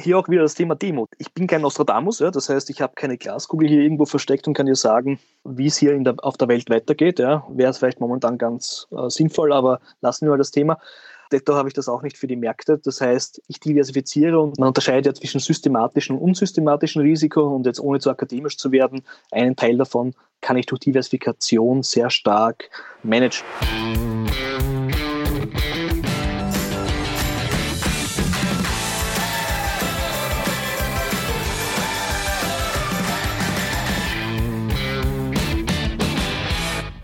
Hier auch wieder das Thema Demut. Ich bin kein Nostradamus, ja, das heißt, ich habe keine Glaskugel hier irgendwo versteckt und kann dir sagen, wie es hier der, auf der Welt weitergeht. Ja. Wäre es vielleicht momentan ganz äh, sinnvoll, aber lassen wir mal das Thema. Detto habe ich das auch nicht für die Märkte. Das heißt, ich diversifiziere und man unterscheidet ja zwischen systematischem und unsystematischem Risiko und jetzt ohne zu akademisch zu werden, einen Teil davon kann ich durch Diversifikation sehr stark managen.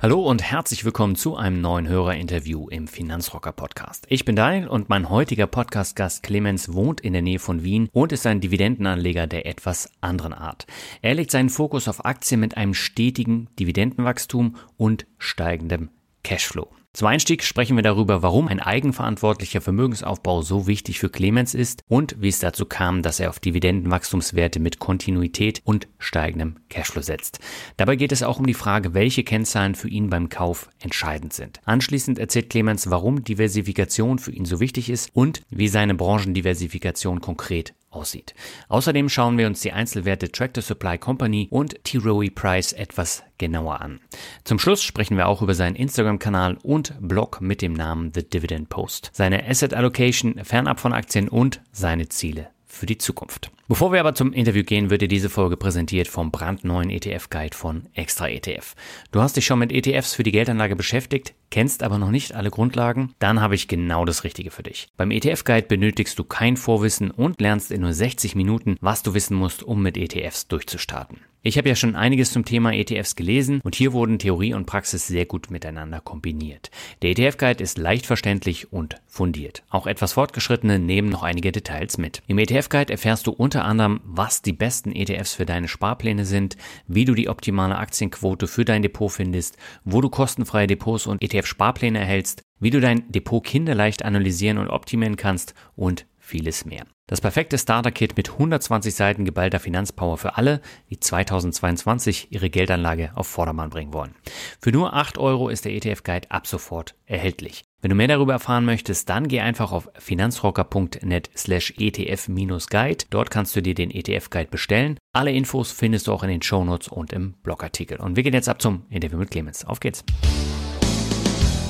Hallo und herzlich willkommen zu einem neuen Hörerinterview im Finanzrocker Podcast. Ich bin Daniel und mein heutiger Podcast-Gast Clemens wohnt in der Nähe von Wien und ist ein Dividendenanleger der etwas anderen Art. Er legt seinen Fokus auf Aktien mit einem stetigen Dividendenwachstum und steigendem Cashflow. Zum Einstieg sprechen wir darüber, warum ein eigenverantwortlicher Vermögensaufbau so wichtig für Clemens ist und wie es dazu kam, dass er auf Dividendenwachstumswerte mit Kontinuität und steigendem Cashflow setzt. Dabei geht es auch um die Frage, welche Kennzahlen für ihn beim Kauf entscheidend sind. Anschließend erzählt Clemens, warum Diversifikation für ihn so wichtig ist und wie seine Branchendiversifikation konkret aussieht. Außerdem schauen wir uns die Einzelwerte Tractor Supply Company und T-Rowe Price etwas genauer an. Zum Schluss sprechen wir auch über seinen Instagram-Kanal und Blog mit dem Namen The Dividend Post, seine Asset Allocation fernab von Aktien und seine Ziele für die Zukunft. Bevor wir aber zum Interview gehen, wird dir diese Folge präsentiert vom brandneuen ETF-Guide von Extra ETF. Du hast dich schon mit ETFs für die Geldanlage beschäftigt, kennst aber noch nicht alle Grundlagen? Dann habe ich genau das Richtige für dich. Beim ETF-Guide benötigst du kein Vorwissen und lernst in nur 60 Minuten, was du wissen musst, um mit ETFs durchzustarten. Ich habe ja schon einiges zum Thema ETFs gelesen und hier wurden Theorie und Praxis sehr gut miteinander kombiniert. Der ETF-Guide ist leicht verständlich und fundiert. Auch etwas fortgeschrittene nehmen noch einige Details mit. Im ETF-Guide erfährst du unter anderem, was die besten ETFs für deine Sparpläne sind, wie du die optimale Aktienquote für dein Depot findest, wo du kostenfreie Depots und ETF-Sparpläne erhältst, wie du dein Depot kinderleicht analysieren und optimieren kannst und vieles mehr. Das perfekte Starter-Kit mit 120 Seiten geballter Finanzpower für alle, die 2022 ihre Geldanlage auf Vordermann bringen wollen. Für nur 8 Euro ist der ETF-Guide ab sofort erhältlich. Wenn du mehr darüber erfahren möchtest, dann geh einfach auf finanzrocker.net slash ETF-Guide. Dort kannst du dir den ETF-Guide bestellen. Alle Infos findest du auch in den Shownotes und im Blogartikel. Und wir gehen jetzt ab zum Interview mit Clemens. Auf geht's!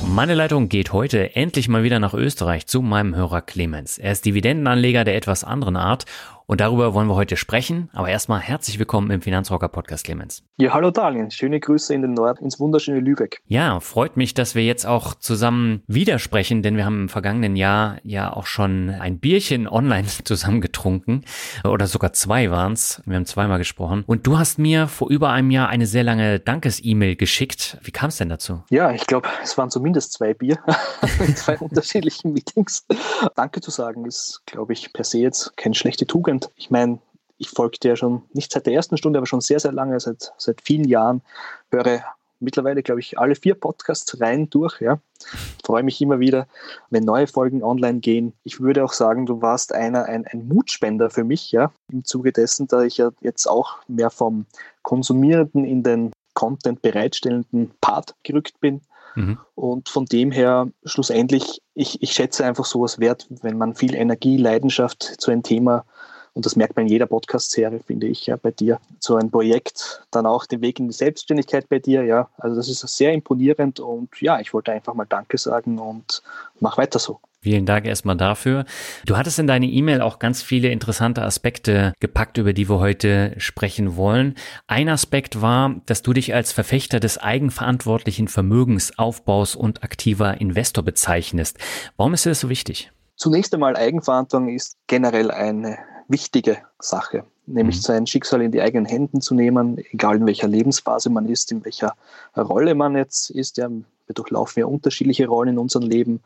Meine Leitung geht heute endlich mal wieder nach Österreich zu meinem Hörer Clemens. Er ist Dividendenanleger der etwas anderen Art und darüber wollen wir heute sprechen. Aber erstmal herzlich willkommen im Finanzrocker Podcast, Clemens. Ja, hallo Darlene. Schöne Grüße in den Nord, ins wunderschöne Lübeck. Ja, freut mich, dass wir jetzt auch zusammen widersprechen, denn wir haben im vergangenen Jahr ja auch schon ein Bierchen online zusammen getrunken. Oder sogar zwei waren's. Wir haben zweimal gesprochen. Und du hast mir vor über einem Jahr eine sehr lange Dankes-E-Mail geschickt. Wie kam es denn dazu? Ja, ich glaube, es waren zumindest zwei Bier in zwei unterschiedlichen Meetings. Danke zu sagen ist, glaube ich, per se jetzt keine schlechte Tugend und ich meine, ich folge dir schon nicht seit der ersten Stunde, aber schon sehr, sehr lange, seit, seit vielen Jahren, höre mittlerweile, glaube ich, alle vier Podcasts rein durch. Ja. Freue mich immer wieder, wenn neue Folgen online gehen. Ich würde auch sagen, du warst einer, ein, ein Mutspender für mich, ja, im Zuge dessen, da ich ja jetzt auch mehr vom Konsumierenden in den Content bereitstellenden Part gerückt bin. Mhm. Und von dem her, schlussendlich, ich, ich schätze einfach sowas wert, wenn man viel Energie, Leidenschaft zu einem Thema und das merkt man in jeder Podcast-Serie, finde ich, ja, bei dir. So ein Projekt, dann auch den Weg in die Selbstständigkeit bei dir, ja. Also das ist sehr imponierend und ja, ich wollte einfach mal Danke sagen und mach weiter so. Vielen Dank erstmal dafür. Du hattest in deine E-Mail auch ganz viele interessante Aspekte gepackt, über die wir heute sprechen wollen. Ein Aspekt war, dass du dich als Verfechter des eigenverantwortlichen Vermögensaufbaus und aktiver Investor bezeichnest. Warum ist dir das so wichtig? Zunächst einmal Eigenverantwortung ist generell eine wichtige Sache, nämlich mhm. sein Schicksal in die eigenen Händen zu nehmen, egal in welcher Lebensphase man ist, in welcher Rolle man jetzt ist. Ja, wir durchlaufen ja unterschiedliche Rollen in unserem Leben.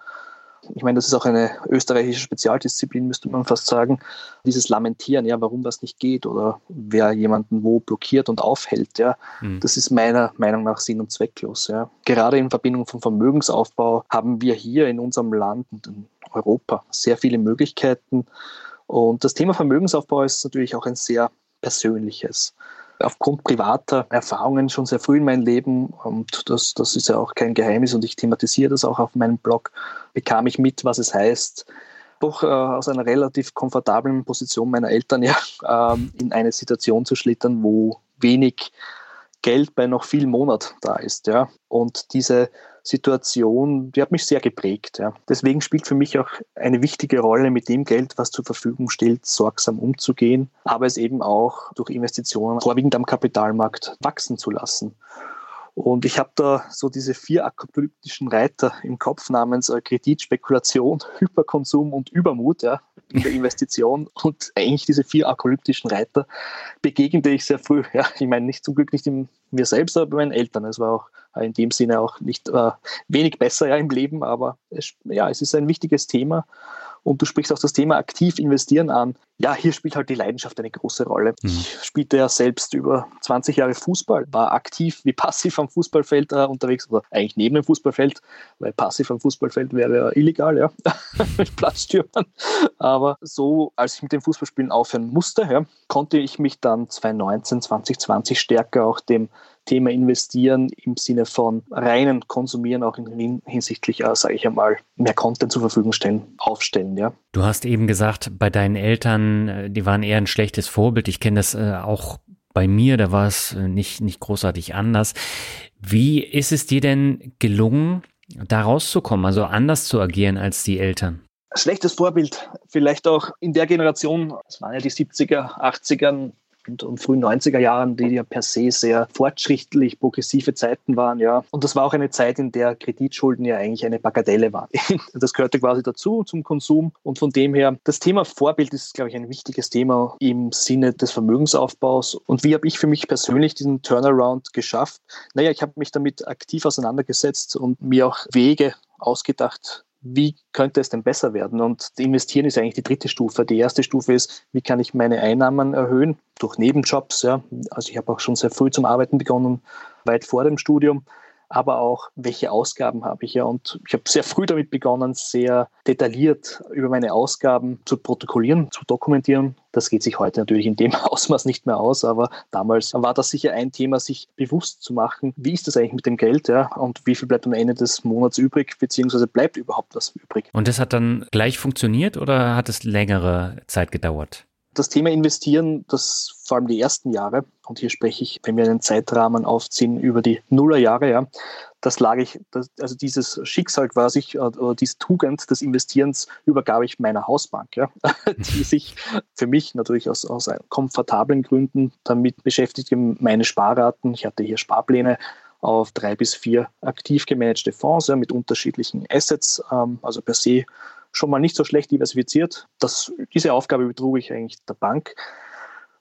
ich meine, das ist auch eine österreichische Spezialdisziplin, müsste man fast sagen, dieses Lamentieren, ja, warum das nicht geht oder wer jemanden wo blockiert und aufhält, ja, mhm. das ist meiner Meinung nach sinn- und zwecklos, ja. Gerade in Verbindung vom Vermögensaufbau haben wir hier in unserem Land und in Europa sehr viele Möglichkeiten. Und das Thema Vermögensaufbau ist natürlich auch ein sehr persönliches aufgrund privater Erfahrungen schon sehr früh in meinem Leben, und das, das ist ja auch kein Geheimnis und ich thematisiere das auch auf meinem Blog, bekam ich mit, was es heißt, doch äh, aus einer relativ komfortablen Position meiner Eltern ja ähm, in eine Situation zu schlittern, wo wenig Geld bei noch vielen Monaten da ist. Ja. Und diese Situation, die hat mich sehr geprägt. Ja. Deswegen spielt für mich auch eine wichtige Rolle, mit dem Geld, was zur Verfügung steht, sorgsam umzugehen, aber es eben auch durch Investitionen, vorwiegend am Kapitalmarkt, wachsen zu lassen. Und ich habe da so diese vier apokalyptischen Reiter im Kopf namens äh, Kredit, Spekulation, Hyperkonsum und Übermut ja, in der Investition. Und eigentlich diese vier apokalyptischen Reiter begegnete ich sehr früh. Ja. Ich meine, nicht zum Glück nicht in mir selbst, aber bei meinen Eltern. Es war auch in dem Sinne auch nicht äh, wenig besser ja, im Leben, aber es, ja, es ist ein wichtiges Thema. Und du sprichst auch das Thema aktiv investieren an. Ja, hier spielt halt die Leidenschaft eine große Rolle. Mhm. Ich spielte ja selbst über 20 Jahre Fußball, war aktiv wie passiv am Fußballfeld äh, unterwegs, oder eigentlich neben dem Fußballfeld, weil passiv am Fußballfeld wäre ja illegal, ja, mit Platzstürmern. Aber so, als ich mit dem Fußballspielen aufhören musste, ja, konnte ich mich dann 2019, 2020 stärker auch dem Thema investieren im Sinne von reinen Konsumieren, auch in, hinsichtlich, äh, sage ich einmal, mehr Content zur Verfügung stellen, aufstellen. Ja. Du hast eben gesagt, bei deinen Eltern, äh, die waren eher ein schlechtes Vorbild. Ich kenne das äh, auch bei mir, da war es äh, nicht, nicht großartig anders. Wie ist es dir denn gelungen, da rauszukommen, also anders zu agieren als die Eltern? Schlechtes Vorbild, vielleicht auch in der Generation, es waren ja die 70er, 80er, und, und frühen 90er Jahren, die ja per se sehr fortschrittlich progressive Zeiten waren, ja. Und das war auch eine Zeit, in der Kreditschulden ja eigentlich eine Bagatelle waren. Das gehörte quasi dazu zum Konsum und von dem her, das Thema Vorbild ist, glaube ich, ein wichtiges Thema im Sinne des Vermögensaufbaus. Und wie habe ich für mich persönlich diesen Turnaround geschafft? Naja, ich habe mich damit aktiv auseinandergesetzt und mir auch Wege ausgedacht, wie könnte es denn besser werden? Und investieren ist eigentlich die dritte Stufe. Die erste Stufe ist, wie kann ich meine Einnahmen erhöhen durch Nebenjobs. Ja. Also ich habe auch schon sehr früh zum Arbeiten begonnen, weit vor dem Studium aber auch, welche Ausgaben habe ich ja. Und ich habe sehr früh damit begonnen, sehr detailliert über meine Ausgaben zu protokollieren, zu dokumentieren. Das geht sich heute natürlich in dem Ausmaß nicht mehr aus, aber damals war das sicher ein Thema, sich bewusst zu machen, wie ist das eigentlich mit dem Geld ja, und wie viel bleibt am Ende des Monats übrig, beziehungsweise bleibt überhaupt was übrig. Und das hat dann gleich funktioniert oder hat es längere Zeit gedauert? Das Thema Investieren, das vor allem die ersten Jahre, und hier spreche ich, wenn wir einen Zeitrahmen aufziehen, über die Nullerjahre, ja, das lag ich, das, also dieses Schicksal quasi, äh, oder diese Tugend des Investierens übergab ich meiner Hausbank, ja, die sich für mich natürlich aus, aus komfortablen Gründen damit beschäftigte, meine Sparraten, ich hatte hier Sparpläne, auf drei bis vier aktiv gemanagte Fonds ja, mit unterschiedlichen Assets, ähm, also per se schon mal nicht so schlecht diversifiziert. Das, diese Aufgabe betrug ich eigentlich der Bank,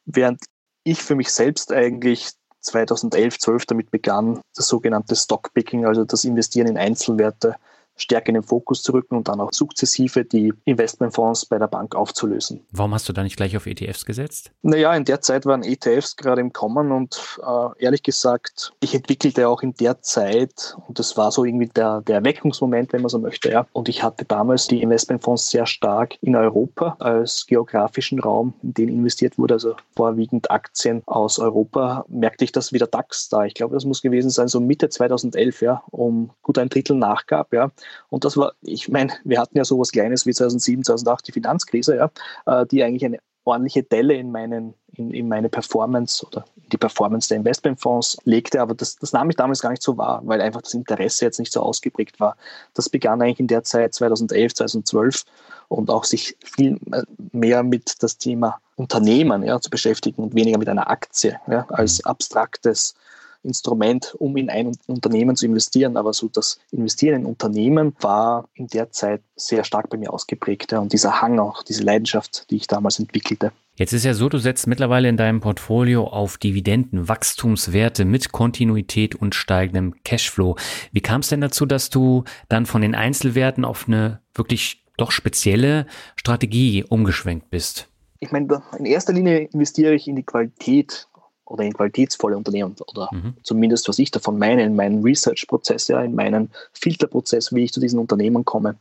während ich für mich selbst eigentlich 2011, 12 damit begann, das sogenannte Stockpicking, also das Investieren in Einzelwerte stärker in den Fokus zu rücken und dann auch sukzessive die Investmentfonds bei der Bank aufzulösen. Warum hast du da nicht gleich auf ETFs gesetzt? Naja, in der Zeit waren ETFs gerade im Kommen und äh, ehrlich gesagt, ich entwickelte auch in der Zeit, und das war so irgendwie der, der Erweckungsmoment, wenn man so möchte, ja. Und ich hatte damals die Investmentfonds sehr stark in Europa als geografischen Raum, in den investiert wurde, also vorwiegend Aktien aus Europa, merkte ich, dass wieder DAX da. Ich glaube, das muss gewesen sein, so Mitte 2011, ja, um gut ein Drittel nachgab, ja. Und das war, ich meine, wir hatten ja sowas Kleines wie 2007, 2008 die Finanzkrise, ja, äh, die eigentlich eine ordentliche Delle in, meinen, in, in meine Performance oder in die Performance der Investmentfonds legte, aber das, das nahm ich damals gar nicht so wahr, weil einfach das Interesse jetzt nicht so ausgeprägt war. Das begann eigentlich in der Zeit 2011, 2012 und auch sich viel mehr mit das Thema Unternehmen ja, zu beschäftigen und weniger mit einer Aktie ja, als mhm. abstraktes Instrument, um in ein Unternehmen zu investieren. Aber so das Investieren in Unternehmen war in der Zeit sehr stark bei mir ausgeprägt. Ja. Und dieser Hang auch, diese Leidenschaft, die ich damals entwickelte. Jetzt ist ja so, du setzt mittlerweile in deinem Portfolio auf Dividenden, Wachstumswerte mit Kontinuität und steigendem Cashflow. Wie kam es denn dazu, dass du dann von den Einzelwerten auf eine wirklich doch spezielle Strategie umgeschwenkt bist? Ich meine, in erster Linie investiere ich in die Qualität oder in qualitätsvolle Unternehmen oder mhm. zumindest was ich davon meine, in meinen Research-Prozess, ja, in meinen Filterprozess, wie ich zu diesen Unternehmen komme.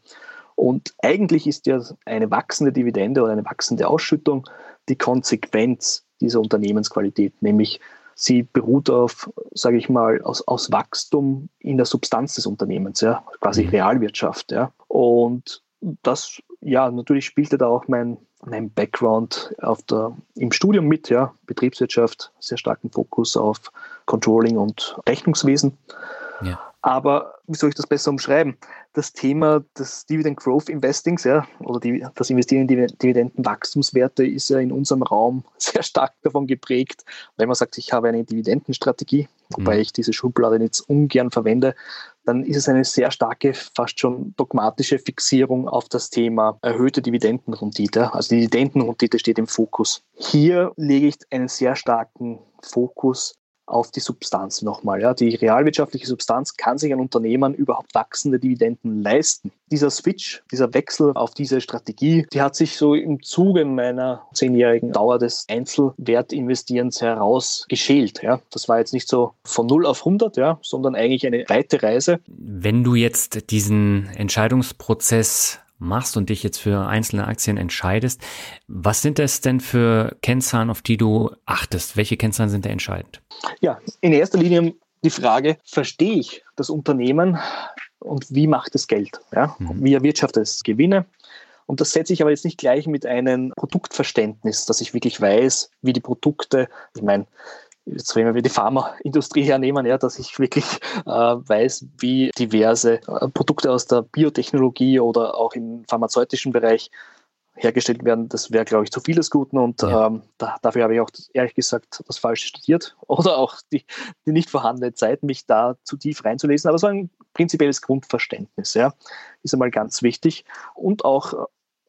Und eigentlich ist ja eine wachsende Dividende oder eine wachsende Ausschüttung die Konsequenz dieser Unternehmensqualität, nämlich sie beruht auf, sage ich mal, aus, aus Wachstum in der Substanz des Unternehmens, ja, quasi mhm. Realwirtschaft. Ja. Und das, ja, natürlich spielte da auch mein, mein Background auf der, im Studium mit, ja, Betriebswirtschaft, sehr starken Fokus auf Controlling und Rechnungswesen. Ja. Aber wie soll ich das besser umschreiben? Das Thema des Dividend Growth Investings, ja, oder die, das Investieren in Dividendenwachstumswerte ist ja in unserem Raum sehr stark davon geprägt, wenn man sagt, ich habe eine Dividendenstrategie, wobei mhm. ich diese Schublade jetzt ungern verwende, dann ist es eine sehr starke, fast schon dogmatische Fixierung auf das Thema erhöhte Dividendenrendite. Also die Dividendenrendite steht im Fokus. Hier lege ich einen sehr starken Fokus auf die Substanz nochmal. Ja. Die realwirtschaftliche Substanz kann sich ein Unternehmen überhaupt wachsende Dividenden leisten. Dieser Switch, dieser Wechsel auf diese Strategie, die hat sich so im Zuge meiner zehnjährigen Dauer des Einzelwertinvestierens heraus. Ja. Das war jetzt nicht so von 0 auf 100, ja, sondern eigentlich eine weite Reise. Wenn du jetzt diesen Entscheidungsprozess machst und dich jetzt für einzelne Aktien entscheidest, was sind das denn für Kennzahlen, auf die du achtest? Welche Kennzahlen sind da entscheidend? Ja, in erster Linie die Frage, verstehe ich das Unternehmen und wie macht es Geld? Ja? Mhm. Wie erwirtschaftet es Gewinne? Und das setze ich aber jetzt nicht gleich mit einem Produktverständnis, dass ich wirklich weiß, wie die Produkte, ich meine, jetzt wenn wir die Pharmaindustrie hernehmen, ja, dass ich wirklich äh, weiß, wie diverse äh, Produkte aus der Biotechnologie oder auch im pharmazeutischen Bereich hergestellt werden, das wäre, glaube ich, zu viel des Guten und ja. ähm, da, dafür habe ich auch ehrlich gesagt das Falsche studiert oder auch die, die nicht vorhandene Zeit, mich da zu tief reinzulesen. Aber so ein prinzipielles Grundverständnis ja, ist einmal ganz wichtig und auch äh,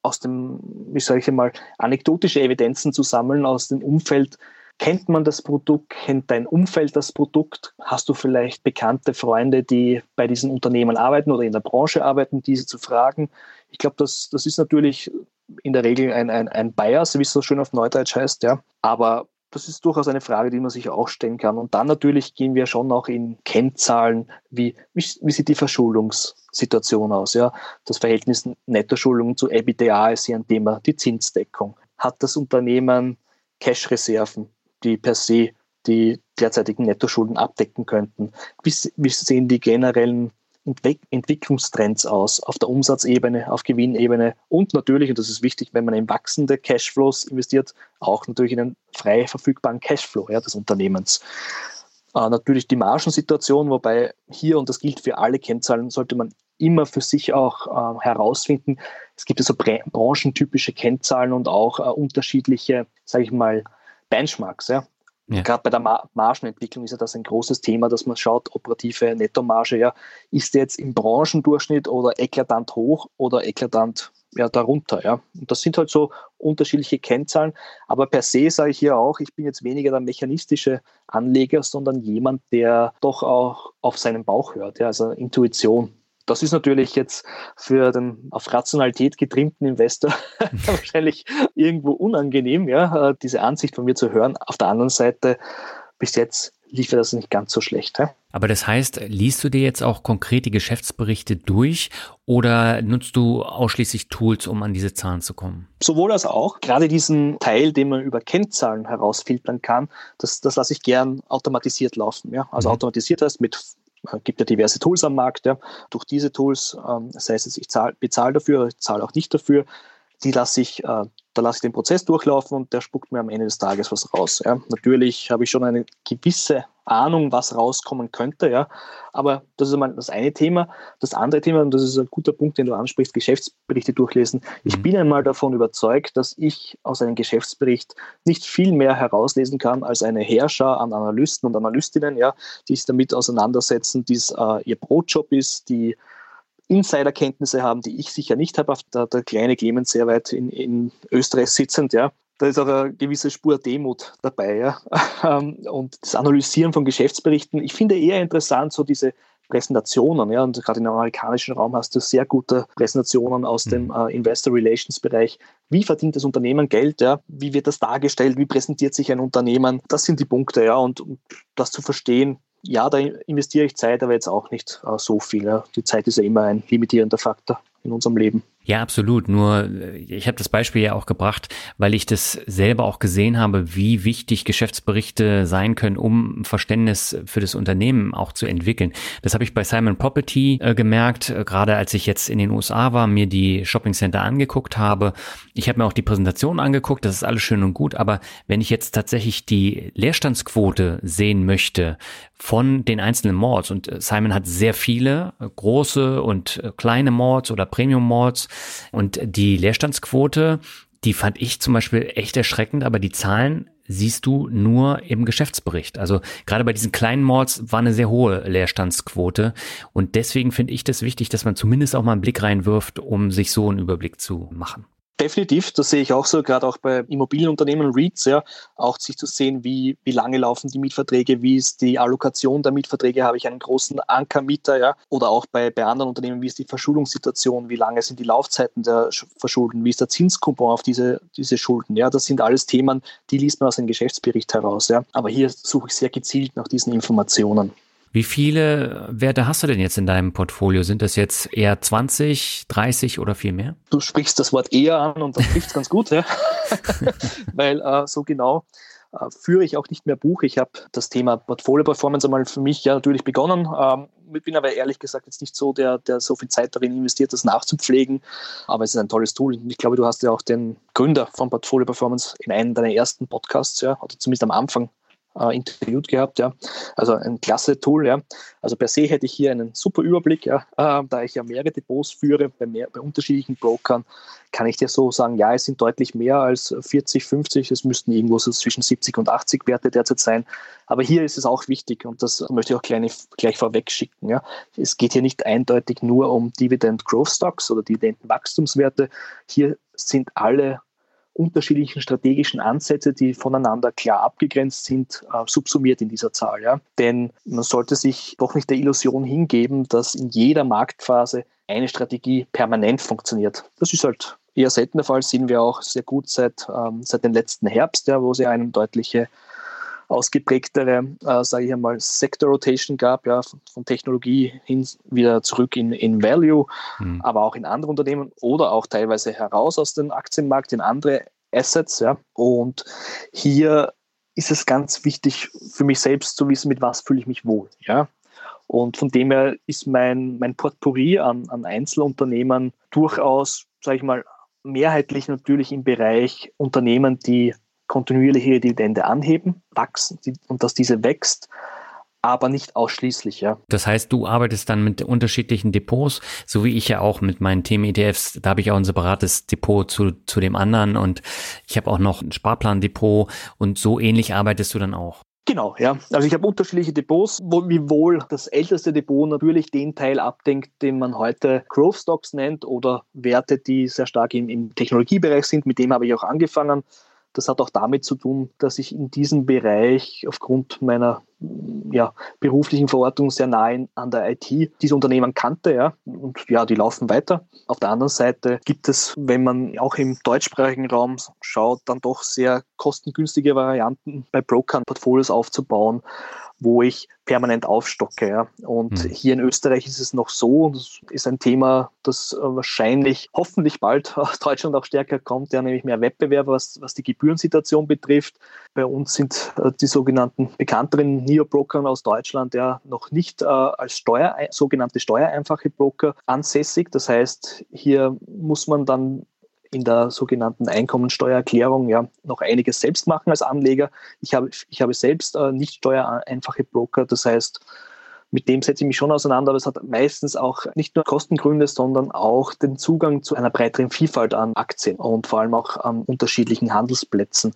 aus dem, wie sage ich einmal, anekdotische Evidenzen zu sammeln aus dem Umfeld Kennt man das Produkt? Kennt dein Umfeld das Produkt? Hast du vielleicht bekannte Freunde, die bei diesen Unternehmen arbeiten oder in der Branche arbeiten, diese zu fragen? Ich glaube, das, das ist natürlich in der Regel ein, ein, ein Bias, wie es so schön auf Neudeutsch heißt, ja. Aber das ist durchaus eine Frage, die man sich auch stellen kann. Und dann natürlich gehen wir schon auch in Kennzahlen, wie, wie, wie sieht die Verschuldungssituation aus? Ja? Das Verhältnis Nettoschuldung zu EBITDA ist hier ein Thema, die Zinsdeckung. Hat das Unternehmen Cash-Reserven? Die per se die derzeitigen Nettoschulden abdecken könnten. Wie, wie sehen die generellen Entwick Entwicklungstrends aus auf der Umsatzebene, auf Gewinnebene und natürlich, und das ist wichtig, wenn man in wachsende Cashflows investiert, auch natürlich in den frei verfügbaren Cashflow ja, des Unternehmens. Äh, natürlich die Margensituation, wobei hier, und das gilt für alle Kennzahlen, sollte man immer für sich auch äh, herausfinden. Es gibt ja so branchentypische Kennzahlen und auch äh, unterschiedliche, sage ich mal, Benchmarks. Ja. Ja. Gerade bei der Mar Margenentwicklung ist ja das ein großes Thema, dass man schaut, operative Nettomarge, ja, ist jetzt im Branchendurchschnitt oder eklatant hoch oder eklatant ja, darunter. Ja. Und das sind halt so unterschiedliche Kennzahlen. Aber per se sage ich hier auch, ich bin jetzt weniger der mechanistische Anleger, sondern jemand, der doch auch auf seinen Bauch hört, ja, also Intuition. Das ist natürlich jetzt für den auf Rationalität getrimmten Investor wahrscheinlich irgendwo unangenehm, ja, diese Ansicht von mir zu hören. Auf der anderen Seite, bis jetzt lief das nicht ganz so schlecht. Ja? Aber das heißt, liest du dir jetzt auch konkrete Geschäftsberichte durch oder nutzt du ausschließlich Tools, um an diese Zahlen zu kommen? Sowohl als auch. Gerade diesen Teil, den man über Kennzahlen herausfiltern kann, das, das lasse ich gern automatisiert laufen. Ja? Also mhm. automatisiert heißt mit gibt ja diverse Tools am Markt. Ja. Durch diese Tools, ähm, sei es jetzt, ich zahl, bezahle dafür, ich zahle auch nicht dafür, die lasse ich, äh, da lasse ich den Prozess durchlaufen und der spuckt mir am Ende des Tages was raus. Ja. Natürlich habe ich schon eine gewisse Ahnung, was rauskommen könnte, ja. Aber das ist einmal das eine Thema. Das andere Thema, und das ist ein guter Punkt, den du ansprichst, Geschäftsberichte durchlesen. Ich mhm. bin einmal davon überzeugt, dass ich aus einem Geschäftsbericht nicht viel mehr herauslesen kann als eine Herrscher an Analysten und Analystinnen, ja, die sich damit auseinandersetzen, die es äh, ihr Brotjob ist, die Insiderkenntnisse haben, die ich sicher nicht habe, auf der, der kleine Clemens sehr weit in, in Österreich sitzend, ja. Da ist auch eine gewisse Spur Demut dabei. Ja? Ähm, und das Analysieren von Geschäftsberichten, ich finde eher interessant, so diese Präsentationen. Ja, und gerade im amerikanischen Raum hast du sehr gute Präsentationen aus dem mhm. äh, Investor Relations Bereich. Wie verdient das Unternehmen Geld? Ja? Wie wird das dargestellt? Wie präsentiert sich ein Unternehmen? Das sind die Punkte, ja. Und um das zu verstehen, ja, da investiere ich Zeit, aber jetzt auch nicht äh, so viel. Ja. Die Zeit ist ja immer ein limitierender Faktor in unserem Leben. Ja, absolut. Nur äh, ich habe das Beispiel ja auch gebracht, weil ich das selber auch gesehen habe, wie wichtig Geschäftsberichte sein können, um Verständnis für das Unternehmen auch zu entwickeln. Das habe ich bei Simon Property äh, gemerkt, äh, gerade als ich jetzt in den USA war, mir die Shopping Center angeguckt habe. Ich habe mir auch die Präsentation angeguckt, das ist alles schön und gut, aber wenn ich jetzt tatsächlich die Leerstandsquote sehen möchte von den einzelnen Malls und äh, Simon hat sehr viele große und kleine Malls oder Premium Malls und die Leerstandsquote, die fand ich zum Beispiel echt erschreckend, aber die Zahlen siehst du nur im Geschäftsbericht. Also gerade bei diesen kleinen Malls war eine sehr hohe Leerstandsquote und deswegen finde ich das wichtig, dass man zumindest auch mal einen Blick reinwirft, um sich so einen Überblick zu machen. Definitiv, das sehe ich auch so, gerade auch bei Immobilienunternehmen, REITs, ja, auch sich zu sehen, wie, wie lange laufen die Mietverträge, wie ist die Allokation der Mietverträge, habe ich einen großen Ankermieter, ja, oder auch bei, bei anderen Unternehmen, wie ist die Verschuldungssituation, wie lange sind die Laufzeiten der Verschulden, wie ist der Zinskupon auf diese, diese Schulden, ja, das sind alles Themen, die liest man aus einem Geschäftsbericht heraus, ja, aber hier suche ich sehr gezielt nach diesen Informationen. Wie viele Werte hast du denn jetzt in deinem Portfolio? Sind das jetzt eher 20, 30 oder viel mehr? Du sprichst das Wort eher an und das trifft ganz gut, ja. weil äh, so genau äh, führe ich auch nicht mehr Buch. Ich habe das Thema Portfolio Performance einmal für mich ja natürlich begonnen. Ähm, bin aber ehrlich gesagt jetzt nicht so der, der so viel Zeit darin investiert, das nachzupflegen. Aber es ist ein tolles Tool. Und ich glaube, du hast ja auch den Gründer von Portfolio Performance in einem deiner ersten Podcasts, ja, oder zumindest am Anfang äh, interviewt gehabt. Ja. Also ein klasse Tool. Ja. Also per se hätte ich hier einen super Überblick. Ja. Äh, da ich ja mehrere Depots führe bei, mehr, bei unterschiedlichen Brokern, kann ich dir so sagen, ja, es sind deutlich mehr als 40, 50. Es müssten irgendwo so zwischen 70 und 80 Werte derzeit sein. Aber hier ist es auch wichtig und das möchte ich auch kleine, gleich vorweg schicken. Ja. Es geht hier nicht eindeutig nur um Dividend Growth Stocks oder Dividendenwachstumswerte. Hier sind alle unterschiedlichen strategischen Ansätze, die voneinander klar abgegrenzt sind, äh, subsumiert in dieser Zahl. Ja? Denn man sollte sich doch nicht der Illusion hingeben, dass in jeder Marktphase eine Strategie permanent funktioniert. Das ist halt eher selten der Fall, sehen wir auch sehr gut seit, ähm, seit dem letzten Herbst, ja, wo ja eine deutliche ausgeprägtere, äh, sage ich einmal, Sector Rotation gab, ja, von, von, Technologie hin wieder zurück in, in Value, mhm. aber auch in andere Unternehmen oder auch teilweise heraus aus dem Aktienmarkt in andere Assets. Ja. Und hier ist es ganz wichtig für mich selbst zu wissen, mit was fühle ich mich wohl. Ja. Und von dem her ist mein, mein Potpourri an, an Einzelunternehmen durchaus, sage ich mal, mehrheitlich natürlich im Bereich Unternehmen, die kontinuierliche Dividende anheben, wachsen und dass diese wächst, aber nicht ausschließlich, ja. Das heißt, du arbeitest dann mit unterschiedlichen Depots, so wie ich ja auch mit meinen Themen-ETFs, da habe ich auch ein separates Depot zu, zu dem anderen und ich habe auch noch ein Sparplandepot und so ähnlich arbeitest du dann auch. Genau, ja. Also ich habe unterschiedliche Depots, wo, wiewohl das älteste Depot natürlich den Teil abdenkt, den man heute Growth Stocks nennt oder Werte, die sehr stark im, im Technologiebereich sind. Mit dem habe ich auch angefangen. Das hat auch damit zu tun, dass ich in diesem Bereich aufgrund meiner ja, beruflichen Verortung sehr nahe an der IT diese Unternehmen kannte, ja, und ja, die laufen weiter. Auf der anderen Seite gibt es, wenn man auch im deutschsprachigen Raum schaut, dann doch sehr kostengünstige Varianten bei Brokern Portfolios aufzubauen wo ich permanent aufstocke. Ja. Und mhm. hier in Österreich ist es noch so, und das ist ein Thema, das äh, wahrscheinlich hoffentlich bald aus Deutschland auch stärker kommt, ja, nämlich mehr Wettbewerb, was, was die Gebührensituation betrifft. Bei uns sind äh, die sogenannten bekannteren Neobrokern aus Deutschland ja noch nicht äh, als Steuer, sogenannte steuereinfache Broker ansässig. Das heißt, hier muss man dann in der sogenannten Einkommensteuererklärung ja noch einiges selbst machen als Anleger. Ich habe, ich habe selbst äh, nicht steuereinfache Broker, das heißt, mit dem setze ich mich schon auseinander, aber es hat meistens auch nicht nur Kostengründe, sondern auch den Zugang zu einer breiteren Vielfalt an Aktien und vor allem auch an unterschiedlichen Handelsplätzen.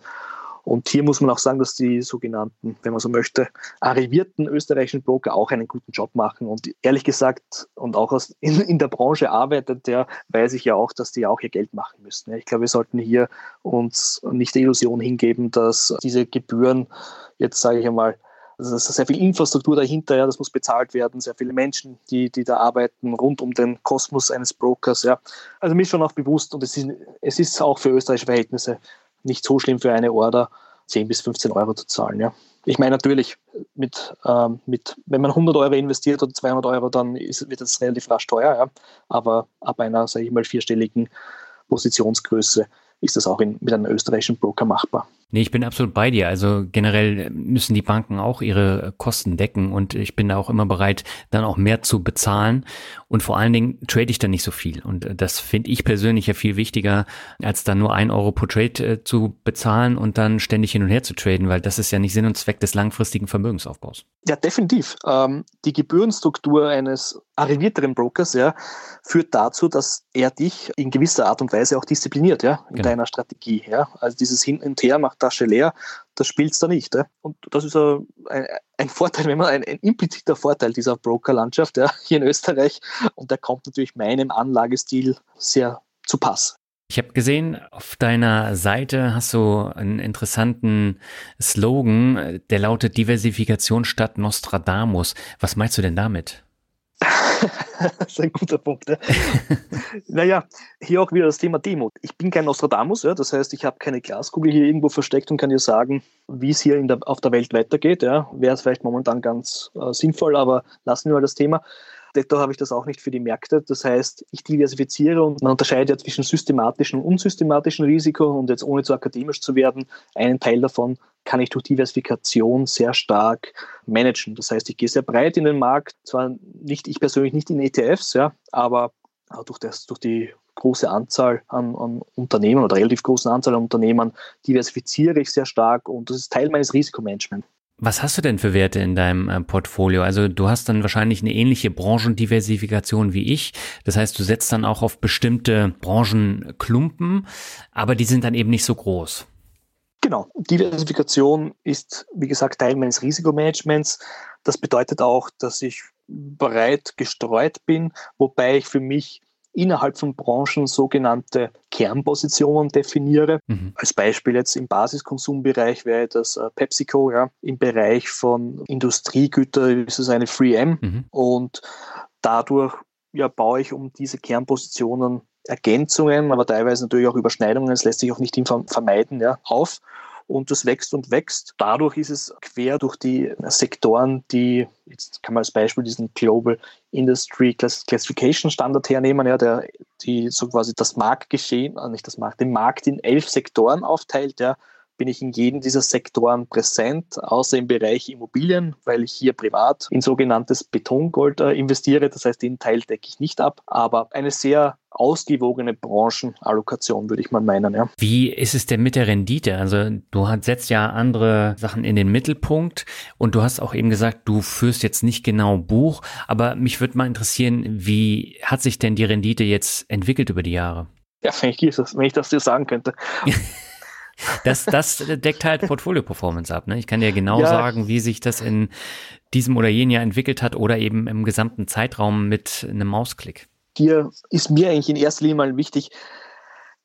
Und hier muss man auch sagen, dass die sogenannten, wenn man so möchte, arrivierten österreichischen Broker auch einen guten Job machen. Und ehrlich gesagt, und auch aus, in, in der Branche arbeitet, der weiß ich ja auch, dass die auch ihr Geld machen müssen. Ich glaube, wir sollten hier uns nicht der Illusion hingeben, dass diese Gebühren jetzt, sage ich einmal, also es ist sehr viel Infrastruktur dahinter, ja, das muss bezahlt werden, sehr viele Menschen, die, die da arbeiten, rund um den Kosmos eines Brokers. Ja. Also mir ist schon auch bewusst, und es ist, es ist auch für österreichische Verhältnisse nicht so schlimm für eine Order, 10 bis 15 Euro zu zahlen. Ja. Ich meine natürlich, mit, ähm, mit, wenn man 100 Euro investiert oder 200 Euro, dann ist, wird das relativ rasch teuer. Ja. Aber ab einer, sage ich mal, vierstelligen Positionsgröße ist das auch in, mit einem österreichischen Broker machbar. Nee, ich bin absolut bei dir. Also generell müssen die Banken auch ihre Kosten decken und ich bin da auch immer bereit, dann auch mehr zu bezahlen. Und vor allen Dingen trade ich dann nicht so viel. Und das finde ich persönlich ja viel wichtiger, als dann nur ein Euro pro Trade äh, zu bezahlen und dann ständig hin und her zu traden, weil das ist ja nicht Sinn und Zweck des langfristigen Vermögensaufbaus. Ja, definitiv. Ähm, die Gebührenstruktur eines arrivierteren Brokers ja, führt dazu, dass er dich in gewisser Art und Weise auch diszipliniert ja, in genau. deiner Strategie. Ja. Also dieses Hin und Her macht Tasche leer, das spielt es da nicht. Ja. Und das ist ein, ein, Vorteil, wenn man ein, ein impliziter Vorteil dieser Brokerlandschaft ja, hier in Österreich. Und der kommt natürlich meinem Anlagestil sehr zu Pass. Ich habe gesehen, auf deiner Seite hast du einen interessanten Slogan, der lautet Diversifikation statt Nostradamus. Was meinst du denn damit? das ist ein guter Punkt. Ja. naja, hier auch wieder das Thema Demut. Ich bin kein Nostradamus, ja, das heißt, ich habe keine Glaskugel hier irgendwo versteckt und kann dir sagen, wie es hier der, auf der Welt weitergeht. Ja. Wäre es vielleicht momentan ganz äh, sinnvoll, aber lassen wir mal das Thema. Detto habe ich das auch nicht für die Märkte. Das heißt, ich diversifiziere und man unterscheidet ja zwischen systematischem und unsystematischem Risiko und jetzt ohne zu akademisch zu werden, einen Teil davon kann ich durch Diversifikation sehr stark managen. Das heißt, ich gehe sehr breit in den Markt, zwar nicht ich persönlich nicht in ETFs, ja, aber durch, das, durch die große Anzahl an, an, Unternehmen oder relativ großen Anzahl an Unternehmen diversifiziere ich sehr stark und das ist Teil meines Risikomanagements. Was hast du denn für Werte in deinem äh, Portfolio? Also du hast dann wahrscheinlich eine ähnliche Branchendiversifikation wie ich. Das heißt, du setzt dann auch auf bestimmte Branchenklumpen, aber die sind dann eben nicht so groß. Genau. Diversifikation ist, wie gesagt, Teil meines Risikomanagements. Das bedeutet auch, dass ich breit gestreut bin, wobei ich für mich innerhalb von Branchen sogenannte Kernpositionen definiere. Mhm. Als Beispiel jetzt im Basiskonsumbereich wäre das äh, PepsiCo, ja. im Bereich von Industriegütern ist es eine 3M mhm. und dadurch ja, baue ich um diese Kernpositionen Ergänzungen, aber teilweise natürlich auch Überschneidungen, es lässt sich auch nicht vermeiden, ja, auf und das wächst und wächst. Dadurch ist es quer durch die Sektoren, die, jetzt kann man als Beispiel diesen Global Industry Classification Standard hernehmen, ja, der die so quasi das Marktgeschehen, äh, nicht das Markt, den Markt in elf Sektoren aufteilt, ja, bin ich in jedem dieser Sektoren präsent, außer im Bereich Immobilien, weil ich hier privat in sogenanntes Betongold äh, investiere. Das heißt, den Teil decke ich nicht ab, aber eine sehr ausgewogene Branchenallokation, würde ich mal meinen. Ja. Wie ist es denn mit der Rendite? Also du setzt ja andere Sachen in den Mittelpunkt und du hast auch eben gesagt, du führst jetzt nicht genau Buch, aber mich würde mal interessieren, wie hat sich denn die Rendite jetzt entwickelt über die Jahre? Ja, wenn ich, wenn ich das dir sagen könnte. Das, das deckt halt Portfolio-Performance ab. Ne? Ich kann dir genau ja. sagen, wie sich das in diesem oder jenem Jahr entwickelt hat oder eben im gesamten Zeitraum mit einem Mausklick. Hier ist mir eigentlich in erster Linie mal wichtig,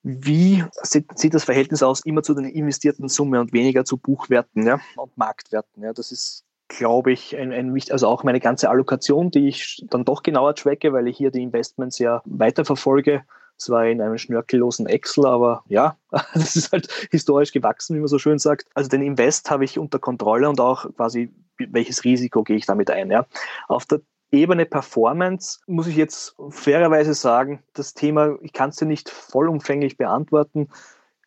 wie sieht, das Verhältnis aus immer zu den investierten Summe und weniger zu Buchwerten ja, und Marktwerten. Ja. Das ist glaube ich, ein, ein also auch meine ganze Allokation, die ich dann doch genauer tracke, weil ich hier die Investments ja weiterverfolge zwar in einem schnörkellosen Excel, aber ja, das ist halt historisch gewachsen, wie man so schön sagt. Also den Invest habe ich unter Kontrolle und auch quasi, welches Risiko gehe ich damit ein. Ja. Auf der Ebene Performance muss ich jetzt fairerweise sagen, das Thema, ich kann es dir nicht vollumfänglich beantworten.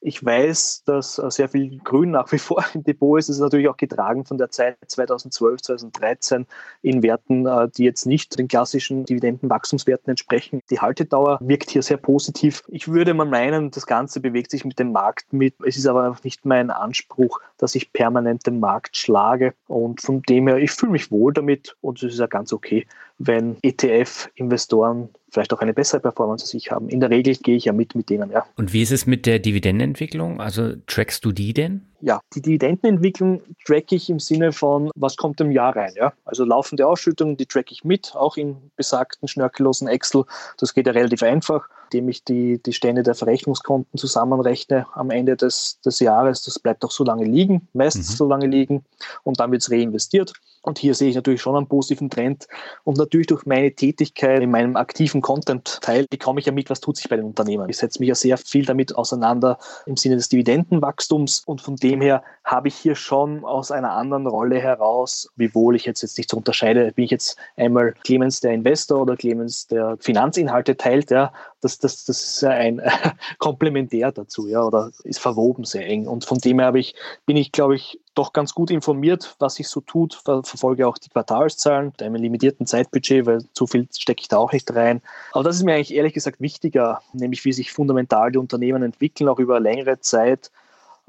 Ich weiß, dass äh, sehr viel Grün nach wie vor im Depot ist. Es ist natürlich auch getragen von der Zeit 2012, 2013 in Werten, äh, die jetzt nicht den klassischen Dividendenwachstumswerten entsprechen. Die Haltedauer wirkt hier sehr positiv. Ich würde mal meinen, das Ganze bewegt sich mit dem Markt mit. Es ist aber nicht mein Anspruch, dass ich permanent den Markt schlage. Und von dem her, ich fühle mich wohl damit und es ist ja ganz okay, wenn ETF-Investoren vielleicht auch eine bessere Performance als ich haben. In der Regel gehe ich ja mit mit denen, ja. Und wie ist es mit der Dividendenentwicklung? Also trackst du die denn? Ja, die Dividendenentwicklung track ich im Sinne von, was kommt im Jahr rein. Ja? Also laufende Ausschüttungen, die track ich mit, auch in besagten schnörkellosen Excel. Das geht ja relativ einfach, indem ich die, die Stände der Verrechnungskonten zusammenrechne am Ende des, des Jahres. Das bleibt auch so lange liegen, meistens mhm. so lange liegen und dann wird es reinvestiert. Und hier sehe ich natürlich schon einen positiven Trend. Und natürlich durch meine Tätigkeit in meinem aktiven Content-Teil bekomme ich ja mit, was tut sich bei den Unternehmen. Ich setze mich ja sehr viel damit auseinander im Sinne des Dividendenwachstums. Und von dem her habe ich hier schon aus einer anderen Rolle heraus, wiewohl ich jetzt, jetzt nicht so unterscheide, bin ich jetzt einmal Clemens der Investor oder Clemens der Finanzinhalte teilt, ja, das, das, das ist ein Komplementär dazu, ja, oder ist verwoben sehr eng. Und von dem her ich, bin ich, glaube ich, doch ganz gut informiert, was sich so tut, Ver verfolge auch die Quartalszahlen mit einem limitierten Zeitbudget, weil zu viel stecke ich da auch nicht rein. Aber das ist mir eigentlich ehrlich gesagt wichtiger, nämlich wie sich fundamental die Unternehmen entwickeln, auch über längere Zeit.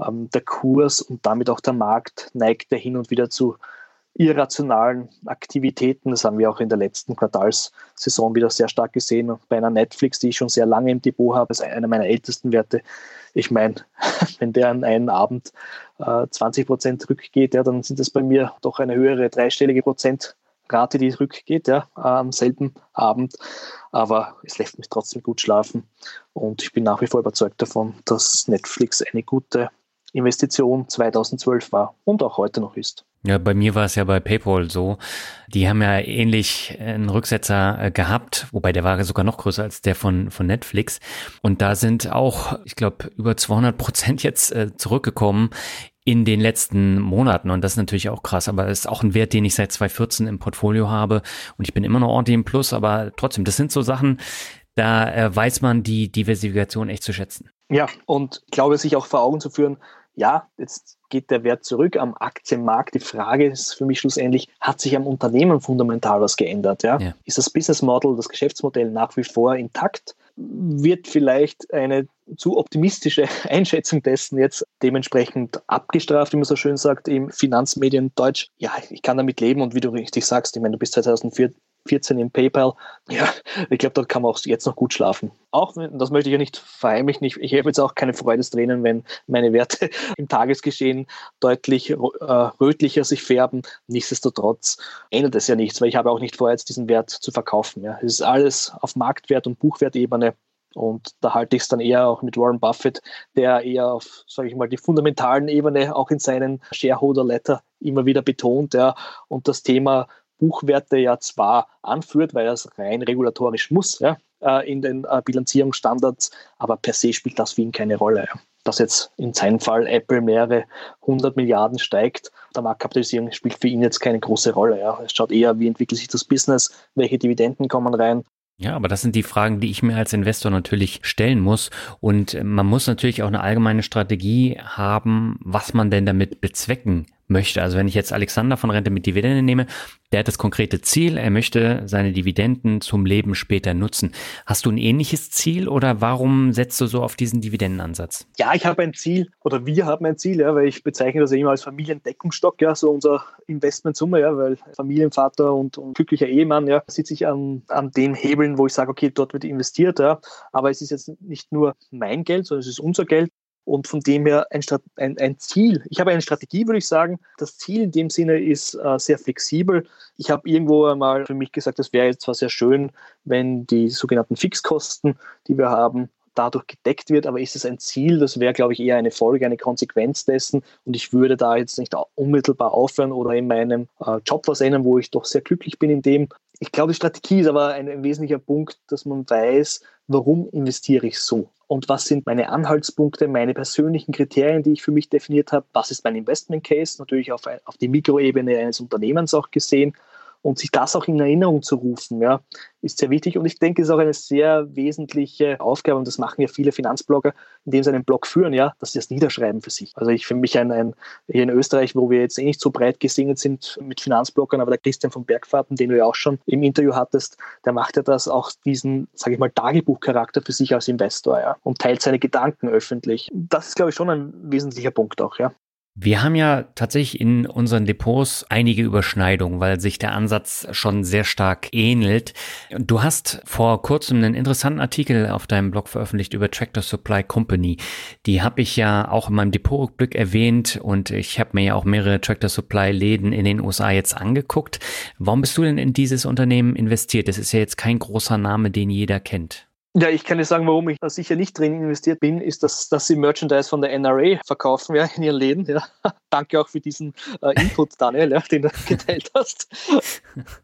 Ähm, der Kurs und damit auch der Markt neigt ja hin und wieder zu irrationalen Aktivitäten. Das haben wir auch in der letzten Quartalssaison wieder sehr stark gesehen. Bei einer Netflix, die ich schon sehr lange im Depot habe, ist einer meiner ältesten Werte. Ich meine, wenn der an einem Abend äh, 20 Prozent rückgeht, ja, dann sind das bei mir doch eine höhere dreistellige Prozentrate, die rückgeht ja, am selben Abend. Aber es lässt mich trotzdem gut schlafen. Und ich bin nach wie vor überzeugt davon, dass Netflix eine gute Investition 2012 war und auch heute noch ist. Ja, bei mir war es ja bei PayPal so. Die haben ja ähnlich einen Rücksetzer äh, gehabt, wobei der war sogar noch größer als der von, von Netflix. Und da sind auch, ich glaube, über 200 Prozent jetzt äh, zurückgekommen in den letzten Monaten. Und das ist natürlich auch krass, aber es ist auch ein Wert, den ich seit 2014 im Portfolio habe. Und ich bin immer noch ordentlich im Plus, aber trotzdem, das sind so Sachen, da äh, weiß man die Diversifikation echt zu schätzen. Ja, und ich glaube, sich auch vor Augen zu führen, ja, jetzt geht der Wert zurück am Aktienmarkt. Die Frage ist für mich schlussendlich, hat sich am Unternehmen fundamental was geändert? Ja? ja? Ist das Business Model, das Geschäftsmodell nach wie vor intakt? Wird vielleicht eine zu optimistische Einschätzung dessen jetzt dementsprechend abgestraft, wie man so schön sagt, im Finanzmedien Deutsch? Ja, ich kann damit leben und wie du richtig sagst, ich meine, du bist 2004 14 im PayPal. Ja, ich glaube, dort kann man auch jetzt noch gut schlafen. Auch, das möchte ich ja nicht verheimlichen, ich, ich habe jetzt auch keine Freudestränen, wenn meine Werte im Tagesgeschehen deutlich äh, rötlicher sich färben. Nichtsdestotrotz ändert es ja nichts, weil ich habe auch nicht vor, jetzt diesen Wert zu verkaufen. Ja. Es ist alles auf Marktwert- und Buchwertebene. Und da halte ich es dann eher auch mit Warren Buffett, der eher auf, sage ich mal, die fundamentalen Ebene auch in seinen Shareholder Letter immer wieder betont, ja, und das Thema Buchwerte ja zwar anführt, weil das rein regulatorisch muss ja, äh, in den äh, Bilanzierungsstandards, aber per se spielt das für ihn keine Rolle. Dass jetzt in seinem Fall Apple mehrere hundert Milliarden steigt, der Marktkapitalisierung spielt für ihn jetzt keine große Rolle. Ja. Es schaut eher, wie entwickelt sich das Business, welche Dividenden kommen rein ja, aber das sind die Fragen, die ich mir als Investor natürlich stellen muss. Und man muss natürlich auch eine allgemeine Strategie haben, was man denn damit bezwecken möchte. Also wenn ich jetzt Alexander von Rente mit Dividende nehme, der hat das konkrete Ziel, er möchte seine Dividenden zum Leben später nutzen. Hast du ein ähnliches Ziel oder warum setzt du so auf diesen Dividendenansatz? Ja, ich habe ein Ziel oder wir haben ein Ziel, ja, weil ich bezeichne das immer als Familiendeckungsstock, ja, so unser Investmentsumme, ja, weil Familienvater und, und glücklicher Ehemann, ja, sitze ich an, an den Hebeln, wo ich sage, okay, dort wird investiert, ja, aber es ist jetzt nicht nur mein Geld, sondern es ist unser Geld und von dem her ein, ein, ein, Ziel. Ich habe eine Strategie, würde ich sagen. Das Ziel in dem Sinne ist äh, sehr flexibel. Ich habe irgendwo einmal für mich gesagt, es wäre jetzt zwar sehr schön, wenn die sogenannten Fixkosten, die wir haben, dadurch gedeckt wird, aber ist es ein Ziel? Das wäre, glaube ich, eher eine Folge, eine Konsequenz dessen. Und ich würde da jetzt nicht unmittelbar aufhören oder in meinem äh, Job was ändern, wo ich doch sehr glücklich bin in dem. Ich glaube, die Strategie ist aber ein, ein wesentlicher Punkt, dass man weiß, warum investiere ich so und was sind meine Anhaltspunkte, meine persönlichen Kriterien, die ich für mich definiert habe, was ist mein Investment Case, natürlich auf, auf die Mikroebene eines Unternehmens auch gesehen und sich das auch in Erinnerung zu rufen, ja, ist sehr wichtig. Und ich denke, es ist auch eine sehr wesentliche Aufgabe, und das machen ja viele Finanzblogger, indem sie einen Blog führen, ja, dass sie das niederschreiben für sich. Also ich für mich ein, ein hier in Österreich, wo wir jetzt eh nicht so breit gesegnet sind mit Finanzbloggern, aber der Christian von Bergfahrten, den du ja auch schon im Interview hattest, der macht ja das auch diesen, sage ich mal, Tagebuchcharakter für sich als Investor, ja, und teilt seine Gedanken öffentlich. Das ist, glaube ich, schon ein wesentlicher Punkt auch, ja. Wir haben ja tatsächlich in unseren Depots einige Überschneidungen, weil sich der Ansatz schon sehr stark ähnelt. Du hast vor kurzem einen interessanten Artikel auf deinem Blog veröffentlicht über Tractor Supply Company. Die habe ich ja auch in meinem Depotrückblick erwähnt und ich habe mir ja auch mehrere Tractor Supply Läden in den USA jetzt angeguckt. Warum bist du denn in dieses Unternehmen investiert? Das ist ja jetzt kein großer Name, den jeder kennt. Ja, ich kann dir sagen, warum ich da sicher nicht drin investiert bin, ist, dass, dass sie Merchandise von der NRA verkaufen ja, in ihren Läden. Ja. Danke auch für diesen äh, Input, Daniel, ja, den du geteilt hast.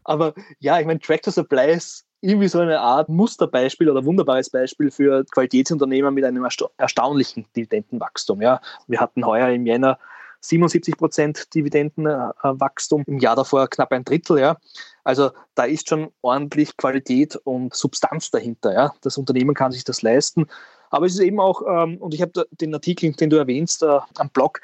Aber ja, ich meine, Tractor Supply ist irgendwie so eine Art Musterbeispiel oder wunderbares Beispiel für Qualitätsunternehmen mit einem ersta erstaunlichen Dividendenwachstum. Ja. Wir hatten heuer im Jänner 77 Prozent Dividendenwachstum, im Jahr davor knapp ein Drittel. Ja. Also da ist schon ordentlich Qualität und Substanz dahinter. Ja. Das Unternehmen kann sich das leisten. Aber es ist eben auch, ähm, und ich habe den Artikel, den du erwähnst, äh, am Blog,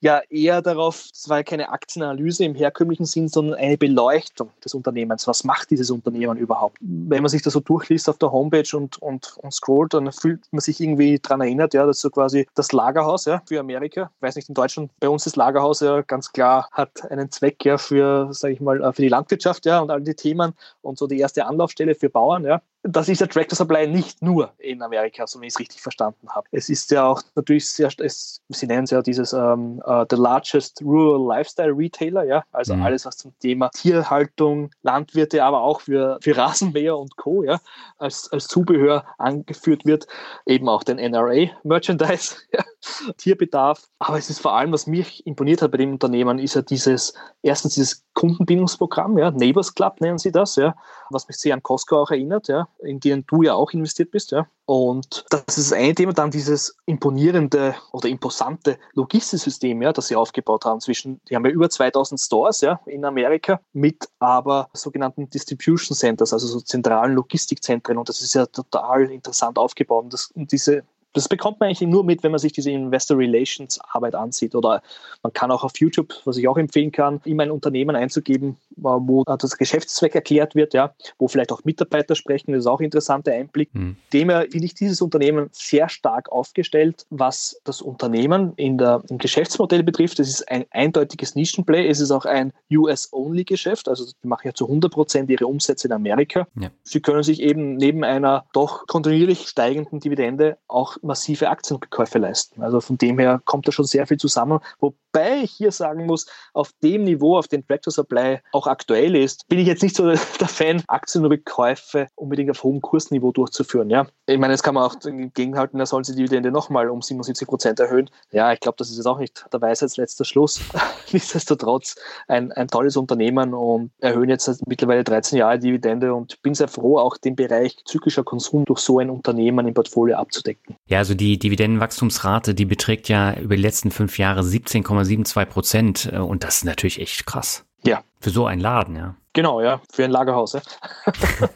ja eher darauf, es war ja keine Aktienanalyse im herkömmlichen Sinn, sondern eine Beleuchtung des Unternehmens. Was macht dieses Unternehmen überhaupt? Wenn man sich das so durchliest auf der Homepage und, und, und scrollt, dann fühlt man sich irgendwie daran erinnert, ja, das ist so quasi das Lagerhaus ja, für Amerika. Ich weiß nicht, in Deutschland, bei uns das Lagerhaus ja ganz klar hat einen Zweck ja für, sage ich mal, für die Landwirtschaft ja und all die Themen und so die erste Anlaufstelle für Bauern. Ja das ist der Tractor Supply nicht nur in Amerika, so wie ich es richtig verstanden habe. Es ist ja auch natürlich sehr, es, Sie nennen es ja dieses ähm, uh, the largest rural lifestyle retailer, ja, also mhm. alles, was zum Thema Tierhaltung, Landwirte, aber auch für, für Rasenmäher und Co., ja, als, als Zubehör angeführt wird, eben auch den NRA-Merchandise, ja, Tierbedarf. Aber es ist vor allem, was mich imponiert hat bei dem Unternehmen, ist ja dieses, erstens dieses Kundenbindungsprogramm, ja, Neighbors Club nennen sie das, ja, was mich sehr an Costco auch erinnert, ja, in denen du ja auch investiert bist, ja. Und das ist ein Thema, dann dieses imponierende oder imposante Logistiksystem, ja, das sie aufgebaut haben. Zwischen, die haben ja über 2000 Stores ja, in Amerika mit aber sogenannten Distribution Centers, also so zentralen Logistikzentren. Und das ist ja total interessant aufgebaut. Und, das, und diese das bekommt man eigentlich nur mit, wenn man sich diese Investor Relations Arbeit ansieht. Oder man kann auch auf YouTube, was ich auch empfehlen kann, immer ein Unternehmen einzugeben, wo das Geschäftszweck erklärt wird, ja, wo vielleicht auch Mitarbeiter sprechen. Das ist auch ein interessanter Einblick. Mhm. Demher finde ich dieses Unternehmen sehr stark aufgestellt, was das Unternehmen in der, im Geschäftsmodell betrifft. Es ist ein eindeutiges Nischenplay. Es ist auch ein US-Only-Geschäft. Also die machen ja zu 100 Prozent ihre Umsätze in Amerika. Ja. Sie können sich eben neben einer doch kontinuierlich steigenden Dividende auch massive Aktienkäufe leisten. Also von dem her kommt da schon sehr viel zusammen. Wobei ich hier sagen muss, auf dem Niveau, auf dem Tractor Supply auch aktuell ist, bin ich jetzt nicht so der Fan, Aktienrückkäufe unbedingt auf hohem Kursniveau durchzuführen. Ja? Ich meine, jetzt kann man auch gegenhalten, da sollen sie die Dividende nochmal um 77 Prozent erhöhen. Ja, ich glaube, das ist jetzt auch nicht der Weisheitsletzter Schluss. Nichtsdestotrotz ein, ein tolles Unternehmen und erhöhen jetzt mittlerweile 13 Jahre Dividende und bin sehr froh, auch den Bereich zyklischer Konsum durch so ein Unternehmen im Portfolio abzudecken. Ja, also die Dividendenwachstumsrate, die beträgt ja über die letzten fünf Jahre 17,72 Prozent äh, und das ist natürlich echt krass. Ja. Für so einen Laden, ja. Genau, ja, für ein Lagerhaus. Ja.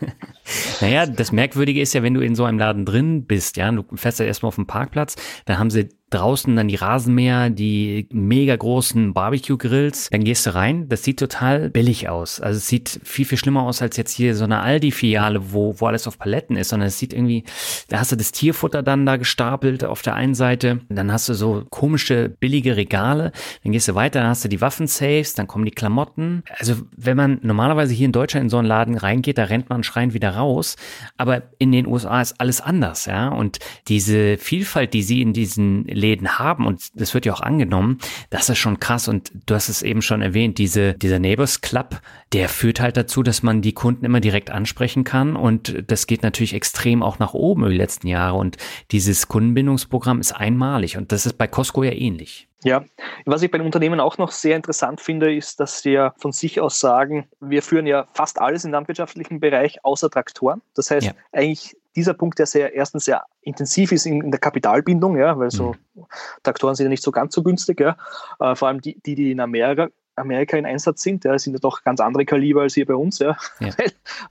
naja, das Merkwürdige ist ja, wenn du in so einem Laden drin bist, ja, du fährst ja erstmal auf dem Parkplatz, dann haben sie draußen dann die Rasenmäher, die mega großen Barbecue-Grills. Dann gehst du rein, das sieht total billig aus. Also es sieht viel, viel schlimmer aus als jetzt hier so eine Aldi-Filiale, wo, wo alles auf Paletten ist, sondern es sieht irgendwie, da hast du das Tierfutter dann da gestapelt auf der einen Seite, dann hast du so komische, billige Regale, dann gehst du weiter, dann hast du die Waffensafes, dann kommen die Klamotten. Also wenn man normalerweise hier in Deutschland in so einen Laden reingeht, da rennt man schreiend wieder raus, aber in den USA ist alles anders, ja, und diese Vielfalt, die sie in diesen Läden haben und das wird ja auch angenommen, das ist schon krass. Und du hast es eben schon erwähnt, diese, dieser Neighbors Club, der führt halt dazu, dass man die Kunden immer direkt ansprechen kann. Und das geht natürlich extrem auch nach oben über die letzten Jahre. Und dieses Kundenbindungsprogramm ist einmalig. Und das ist bei Costco ja ähnlich. Ja, was ich bei den Unternehmen auch noch sehr interessant finde, ist, dass sie ja von sich aus sagen, wir führen ja fast alles im landwirtschaftlichen Bereich außer Traktoren. Das heißt, ja. eigentlich dieser Punkt, der sehr erstens sehr intensiv ist in, in der Kapitalbindung, ja, weil so mhm. Traktoren sind ja nicht so ganz so günstig, ja. Äh, vor allem die, die, die in Amerika, Amerika in Einsatz sind, ja, sind ja doch ganz andere Kaliber als hier bei uns, ja. ja.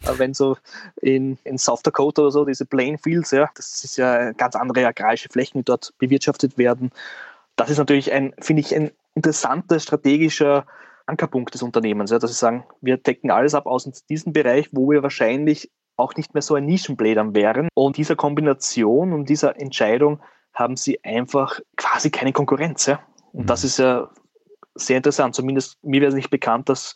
Äh, wenn so in, in South Dakota oder so, diese Plain Fields, ja, das ist ja ganz andere agrarische Flächen, die dort bewirtschaftet werden. Das ist natürlich ein, finde ich, ein interessanter strategischer Ankerpunkt des Unternehmens, ja, dass sie sagen, wir decken alles ab aus diesem Bereich, wo wir wahrscheinlich auch nicht mehr so ein Nischenblädern wären. Und dieser Kombination und dieser Entscheidung haben sie einfach quasi keine Konkurrenz. Ja? Und mhm. das ist ja sehr interessant. Zumindest mir wäre es nicht bekannt, dass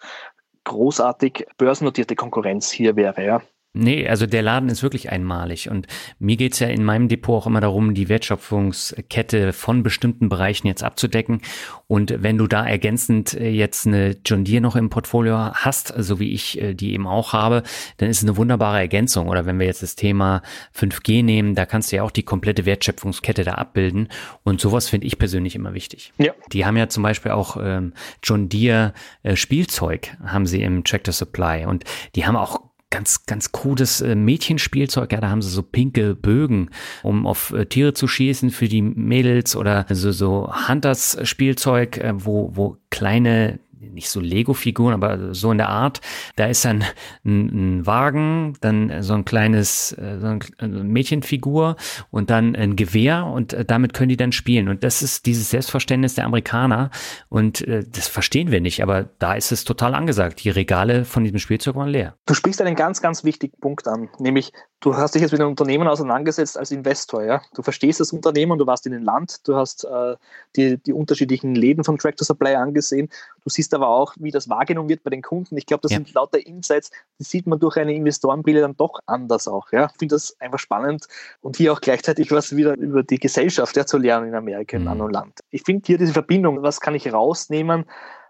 großartig börsennotierte Konkurrenz hier wäre. Ja. Nee, also der Laden ist wirklich einmalig. Und mir geht's ja in meinem Depot auch immer darum, die Wertschöpfungskette von bestimmten Bereichen jetzt abzudecken. Und wenn du da ergänzend äh, jetzt eine John Deere noch im Portfolio hast, so wie ich äh, die eben auch habe, dann ist es eine wunderbare Ergänzung. Oder wenn wir jetzt das Thema 5G nehmen, da kannst du ja auch die komplette Wertschöpfungskette da abbilden. Und sowas finde ich persönlich immer wichtig. Ja. Die haben ja zum Beispiel auch ähm, John Deere äh, Spielzeug, haben sie im Tractor Supply. Und die haben auch ganz, ganz krudes äh, Mädchenspielzeug. Ja, da haben sie so pinke Bögen, um auf äh, Tiere zu schießen für die Mädels oder so, so Hunters-Spielzeug, äh, wo, wo kleine nicht so Lego-Figuren, aber so in der Art. Da ist dann ein, ein Wagen, dann so ein kleines äh, so eine Mädchenfigur und dann ein Gewehr und äh, damit können die dann spielen. Und das ist dieses Selbstverständnis der Amerikaner und äh, das verstehen wir nicht, aber da ist es total angesagt. Die Regale von diesem Spielzeug waren leer. Du sprichst einen ganz, ganz wichtigen Punkt an, nämlich du hast dich jetzt mit einem Unternehmen auseinandergesetzt als Investor, ja. Du verstehst das Unternehmen, du warst in den Land, du hast äh, die, die unterschiedlichen Läden von Tractor Supply angesehen. Du siehst aber auch, wie das wahrgenommen wird bei den Kunden. Ich glaube, das ja. sind lauter Insights, die sieht man durch eine Investorenbrille dann doch anders auch, ja. Ich finde das einfach spannend und hier auch gleichzeitig was wieder über die Gesellschaft ja, zu lernen in Amerika, in mhm. einem Land. Ich finde hier diese Verbindung, was kann ich rausnehmen,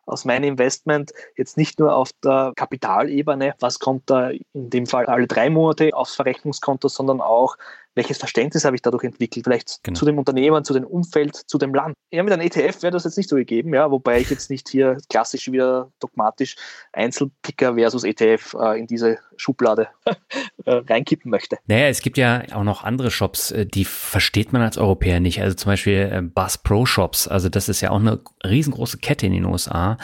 aus meinem Investment jetzt nicht nur auf der Kapitalebene, was kommt da in dem Fall alle drei Monate aufs Verrechnungskonto, sondern auch welches Verständnis habe ich dadurch entwickelt, vielleicht genau. zu dem Unternehmen, zu dem Umfeld, zu dem Land. Ja, mit einem ETF wäre das jetzt nicht so gegeben, ja, wobei ich jetzt nicht hier klassisch wieder dogmatisch Einzelpicker versus ETF äh, in diese Schublade äh, reinkippen möchte. Naja, es gibt ja auch noch andere Shops, äh, die versteht man als Europäer nicht. Also zum Beispiel äh, Bass Pro Shops. Also das ist ja auch eine riesengroße Kette in den USA.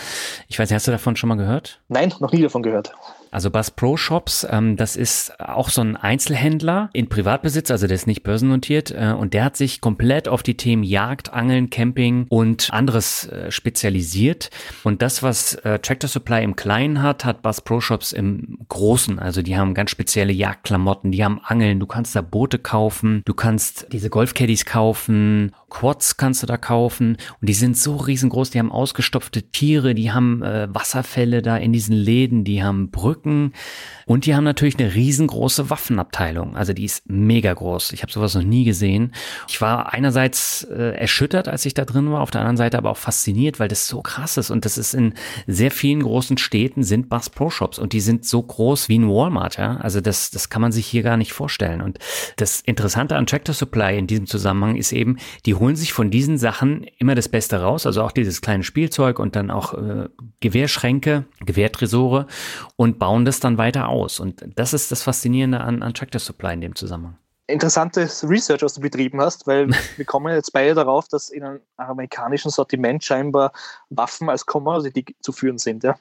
Ich weiß nicht, hast du davon schon mal gehört? Nein, noch nie davon gehört. Also Bass Pro Shops, ähm, das ist auch so ein Einzelhändler in Privatbesitz, also der ist nicht börsennotiert äh, und der hat sich komplett auf die Themen Jagd, Angeln, Camping und anderes äh, spezialisiert. Und das, was äh, Tractor Supply im Kleinen hat, hat Bass Pro Shops im Großen. Also die haben ganz spezielle Jagdklamotten, die haben Angeln, du kannst da Boote kaufen, du kannst diese Golfcaddies kaufen, Quads kannst du da kaufen und die sind so riesengroß, die haben ausgestopfte Tiere, die haben äh, Wasserfälle da in diesen Läden, die haben Brücken. Und die haben natürlich eine riesengroße Waffenabteilung. Also die ist mega groß. Ich habe sowas noch nie gesehen. Ich war einerseits äh, erschüttert, als ich da drin war, auf der anderen Seite aber auch fasziniert, weil das so krass ist. Und das ist in sehr vielen großen Städten sind Bass Pro Shops und die sind so groß wie ein Walmart. Ja? Also das, das kann man sich hier gar nicht vorstellen. Und das Interessante an Tractor Supply in diesem Zusammenhang ist eben, die holen sich von diesen Sachen immer das Beste raus. Also auch dieses kleine Spielzeug und dann auch äh, Gewehrschränke, Gewehrtresore und bauen das dann weiter aus. Und das ist das Faszinierende an, an Tractor Supply in dem Zusammenhang interessantes Research, was du betrieben hast, weil wir kommen jetzt beide darauf, dass in einem amerikanischen Sortiment scheinbar Waffen als Commodity zu führen sind. Ja?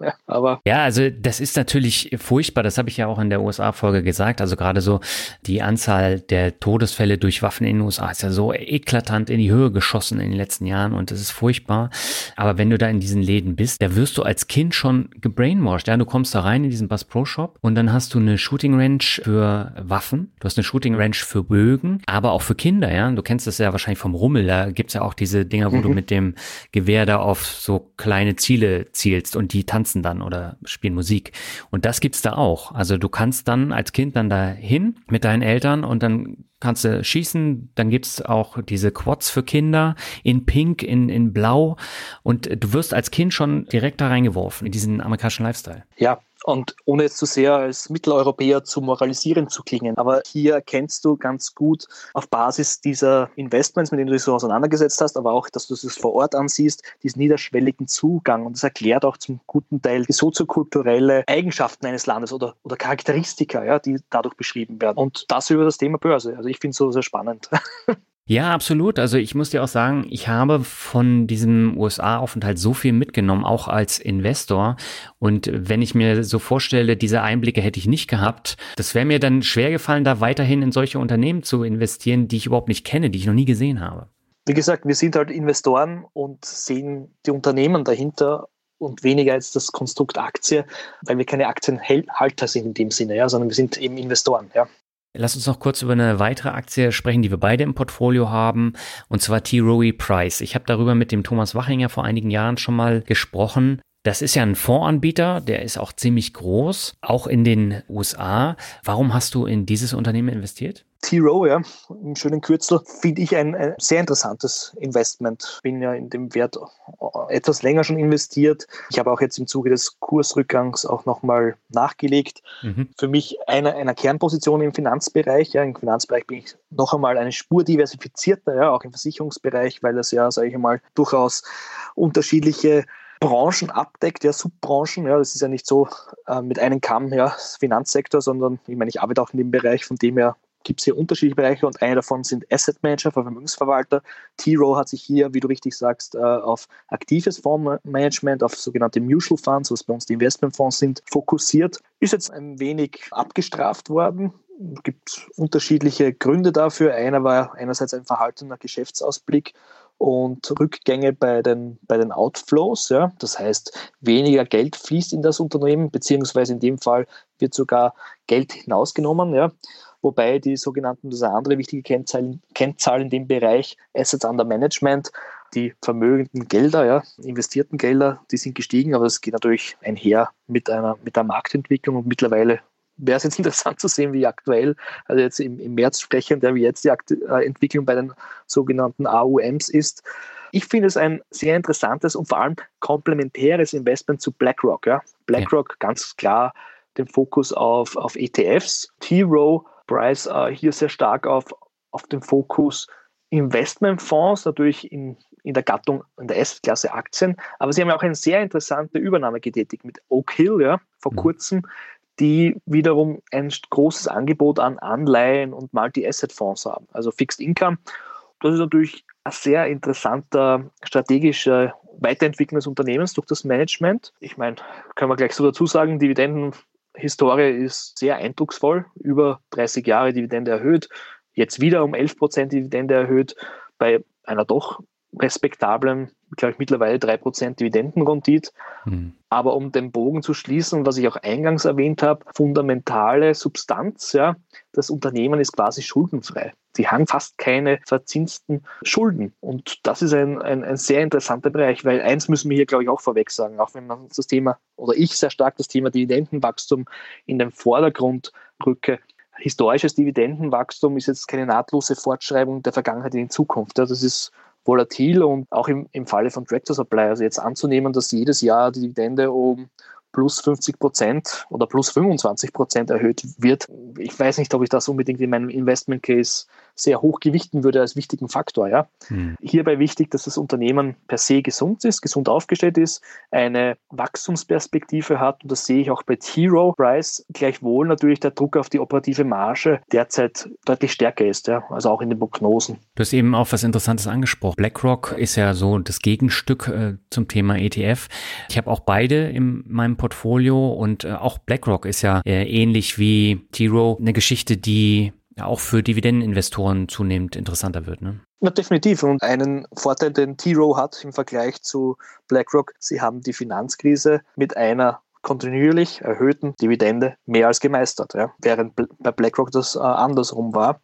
Ja, aber ja, also das ist natürlich furchtbar. Das habe ich ja auch in der USA-Folge gesagt. Also gerade so die Anzahl der Todesfälle durch Waffen in den USA ist ja so eklatant in die Höhe geschossen in den letzten Jahren und das ist furchtbar. Aber wenn du da in diesen Läden bist, da wirst du als Kind schon gebrainwashed. Ja, du kommst da rein in diesen Bass Pro Shop und dann hast du eine Shooting Range für Waffen. Du hast eine Shooting Range für Bögen, aber auch für Kinder. Ja, du kennst das ja wahrscheinlich vom Rummel. Da gibt's ja auch diese Dinger, wo mhm. du mit dem Gewehr da auf so kleine Ziele zielst und die tanzen tanzen dann oder spielen Musik. Und das gibt's da auch. Also du kannst dann als Kind dann dahin mit deinen Eltern und dann kannst du schießen. Dann gibt's auch diese Quads für Kinder in Pink, in, in Blau. Und du wirst als Kind schon direkt da reingeworfen in diesen amerikanischen Lifestyle. Ja, und ohne jetzt zu sehr als Mitteleuropäer zu moralisieren zu klingen, aber hier erkennst du ganz gut auf Basis dieser Investments, mit denen du dich so auseinandergesetzt hast, aber auch, dass du es vor Ort ansiehst, diesen niederschwelligen Zugang. Und das erklärt auch zum guten Teil die soziokulturelle Eigenschaften eines Landes oder, oder Charakteristika, ja, die dadurch beschrieben werden. Und das über das Thema Börse. Also ich finde es so sehr spannend. Ja, absolut. Also ich muss dir auch sagen, ich habe von diesem USA-Aufenthalt so viel mitgenommen, auch als Investor. Und wenn ich mir so vorstelle, diese Einblicke hätte ich nicht gehabt, das wäre mir dann schwer gefallen, da weiterhin in solche Unternehmen zu investieren, die ich überhaupt nicht kenne, die ich noch nie gesehen habe. Wie gesagt, wir sind halt Investoren und sehen die Unternehmen dahinter und weniger als das Konstrukt Aktie, weil wir keine Aktienhalter sind in dem Sinne, ja, sondern wir sind eben Investoren. Ja. Lass uns noch kurz über eine weitere Aktie sprechen, die wir beide im Portfolio haben, und zwar T. Rowe Price. Ich habe darüber mit dem Thomas Wachinger vor einigen Jahren schon mal gesprochen. Das ist ja ein Fondsanbieter, der ist auch ziemlich groß, auch in den USA. Warum hast du in dieses Unternehmen investiert? T-Row, ja, im schönen Kürzel, finde ich ein, ein, sehr interessantes Investment. Bin ja in dem Wert etwas länger schon investiert. Ich habe auch jetzt im Zuge des Kursrückgangs auch nochmal nachgelegt. Mhm. Für mich eine einer Kernposition im Finanzbereich. Ja, Im Finanzbereich bin ich noch einmal eine Spur diversifizierter, ja, auch im Versicherungsbereich, weil das ja, sage ich mal, durchaus unterschiedliche Branchen abdeckt, ja, Subbranchen. Ja, das ist ja nicht so äh, mit einem Kamm, ja, Finanzsektor, sondern ich meine, ich arbeite auch in dem Bereich, von dem her gibt es hier unterschiedliche Bereiche und einer davon sind Asset Manager, Vermögensverwalter. T-Row hat sich hier, wie du richtig sagst, äh, auf aktives Fondsmanagement, auf sogenannte Mutual Funds, was bei uns die Investmentfonds sind, fokussiert. Ist jetzt ein wenig abgestraft worden. Es gibt unterschiedliche Gründe dafür. Einer war einerseits ein verhaltener Geschäftsausblick und Rückgänge bei den, bei den Outflows. Ja. Das heißt, weniger Geld fließt in das Unternehmen, beziehungsweise in dem Fall wird sogar Geld hinausgenommen. Ja. Wobei die sogenannten, das ist eine andere wichtige Kennzahl, Kennzahl in dem Bereich, Assets under Management, die vermögenden Gelder, ja, investierten Gelder, die sind gestiegen, aber es geht natürlich einher mit einer, mit der Marktentwicklung und mittlerweile wäre es jetzt interessant zu sehen, wie aktuell, also jetzt im, im März sprechen, der wie jetzt die Akt äh, Entwicklung bei den sogenannten AUMs ist. Ich finde es ein sehr interessantes und vor allem komplementäres Investment zu BlackRock. Ja. BlackRock ja. ganz klar den Fokus auf, auf ETFs. T-Row, Price äh, hier sehr stark auf, auf den Fokus Investmentfonds, natürlich in, in der Gattung, in der S-Klasse Aktien. Aber sie haben auch eine sehr interessante Übernahme getätigt mit Oak Hill, ja, vor mhm. kurzem, die wiederum ein großes Angebot an Anleihen und Multi-Asset-Fonds haben, also Fixed Income. Das ist natürlich ein sehr interessanter strategischer Weiterentwicklung des Unternehmens durch das Management. Ich meine, können wir gleich so dazu sagen, Dividendenhistorie ist sehr eindrucksvoll, über 30 Jahre Dividende erhöht, jetzt wieder um 11 Prozent Dividende erhöht, bei einer doch respektablen, glaube ich, mittlerweile 3% Dividendenrendite. Mhm. Aber um den Bogen zu schließen, was ich auch eingangs erwähnt habe, fundamentale Substanz, ja, das Unternehmen ist quasi schuldenfrei. Sie haben fast keine verzinsten Schulden. Und das ist ein, ein, ein sehr interessanter Bereich, weil eins müssen wir hier, glaube ich, auch vorweg sagen, auch wenn man das Thema, oder ich sehr stark das Thema Dividendenwachstum in den Vordergrund rücke, historisches Dividendenwachstum ist jetzt keine nahtlose Fortschreibung der Vergangenheit in die Zukunft. Das ist volatil und auch im, im Falle von Tractor Supply, also jetzt anzunehmen, dass jedes Jahr die Dividende um plus 50 Prozent oder plus 25 Prozent erhöht wird. Ich weiß nicht, ob ich das unbedingt in meinem Investment Case sehr hoch gewichten würde als wichtigen Faktor. Ja. Hm. Hierbei wichtig, dass das Unternehmen per se gesund ist, gesund aufgestellt ist, eine Wachstumsperspektive hat und das sehe ich auch bei T-Row Price. Gleichwohl natürlich der Druck auf die operative Marge derzeit deutlich stärker ist, ja. also auch in den Prognosen. Du hast eben auch was Interessantes angesprochen. BlackRock ist ja so das Gegenstück äh, zum Thema ETF. Ich habe auch beide in meinem Portfolio und äh, auch BlackRock ist ja äh, ähnlich wie T-Row eine Geschichte, die ja auch für Dividendeninvestoren zunehmend interessanter wird. Ne? Ja, definitiv. Und einen Vorteil, den T-Row hat im Vergleich zu BlackRock, sie haben die Finanzkrise mit einer kontinuierlich erhöhten Dividende mehr als gemeistert, ja? während bei BlackRock das äh, andersrum war.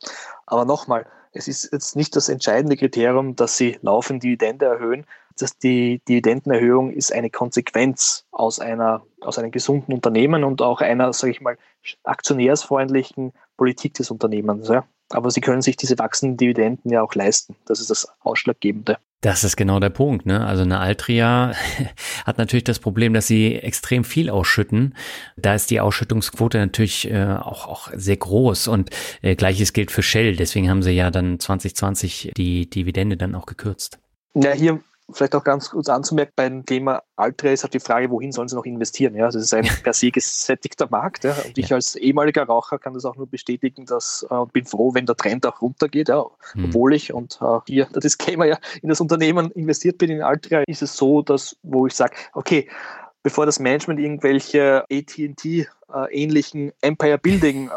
Aber nochmal, es ist jetzt nicht das entscheidende Kriterium, dass sie laufend Dividende erhöhen. Dass die Dividendenerhöhung ist eine Konsequenz aus einer aus einem gesunden Unternehmen und auch einer, sage ich mal, aktionärsfreundlichen Politik des Unternehmens. Ja. Aber sie können sich diese wachsenden Dividenden ja auch leisten. Das ist das Ausschlaggebende. Das ist genau der Punkt. Ne? Also eine Altria hat natürlich das Problem, dass sie extrem viel ausschütten. Da ist die Ausschüttungsquote natürlich äh, auch, auch sehr groß und äh, gleiches gilt für Shell. Deswegen haben sie ja dann 2020 die Dividende dann auch gekürzt. Ja, hier vielleicht auch ganz kurz anzumerken, beim Thema Altra ist halt die Frage, wohin sollen sie noch investieren? Ja, das ist ein per se gesättigter Markt. Ja. Und ich als ehemaliger Raucher kann das auch nur bestätigen, dass äh, bin froh, wenn der Trend auch runtergeht. Ja. Mhm. Obwohl ich, und äh, hier der Disclaimer ja, in das Unternehmen investiert bin, in Altra, ist es so, dass, wo ich sage, okay, bevor das Management irgendwelche AT&T-ähnlichen äh, Empire Building äh,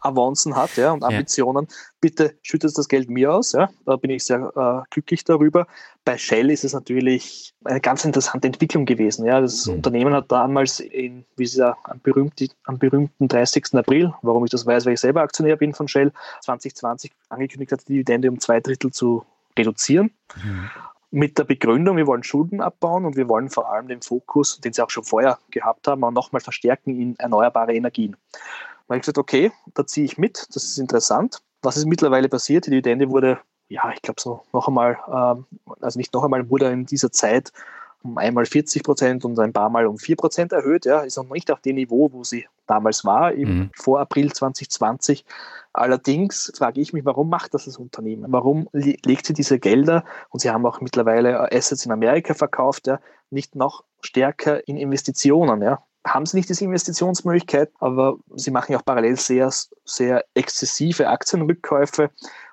Avancen hat ja, und Ambitionen, ja. bitte schüttet das Geld mir aus. Ja. Da bin ich sehr äh, glücklich darüber. Bei Shell ist es natürlich eine ganz interessante Entwicklung gewesen. Ja. Das mhm. Unternehmen hat damals, in, wie sie ja, am, berühmten, am berühmten 30. April, warum ich das weiß, weil ich selber Aktionär bin von Shell, 2020 angekündigt hat, die Dividende um zwei Drittel zu reduzieren. Mhm mit der Begründung, wir wollen Schulden abbauen und wir wollen vor allem den Fokus, den sie auch schon vorher gehabt haben, auch nochmal verstärken in erneuerbare Energien. Da habe ich gesagt, okay, da ziehe ich mit, das ist interessant. Was ist mittlerweile passiert? Die Dividende wurde, ja, ich glaube so noch einmal, ähm, also nicht noch einmal, wurde in dieser Zeit um einmal 40 Prozent und ein paar Mal um 4 Prozent erhöht. Ja, ist noch nicht auf dem Niveau, wo sie damals war, eben mhm. vor April 2020. Allerdings frage ich mich, warum macht das das Unternehmen? Warum legt sie diese Gelder, und sie haben auch mittlerweile Assets in Amerika verkauft, ja, nicht noch stärker in Investitionen? Ja? Haben sie nicht diese Investitionsmöglichkeit, aber sie machen ja auch parallel sehr, sehr exzessive Aktienrückkäufe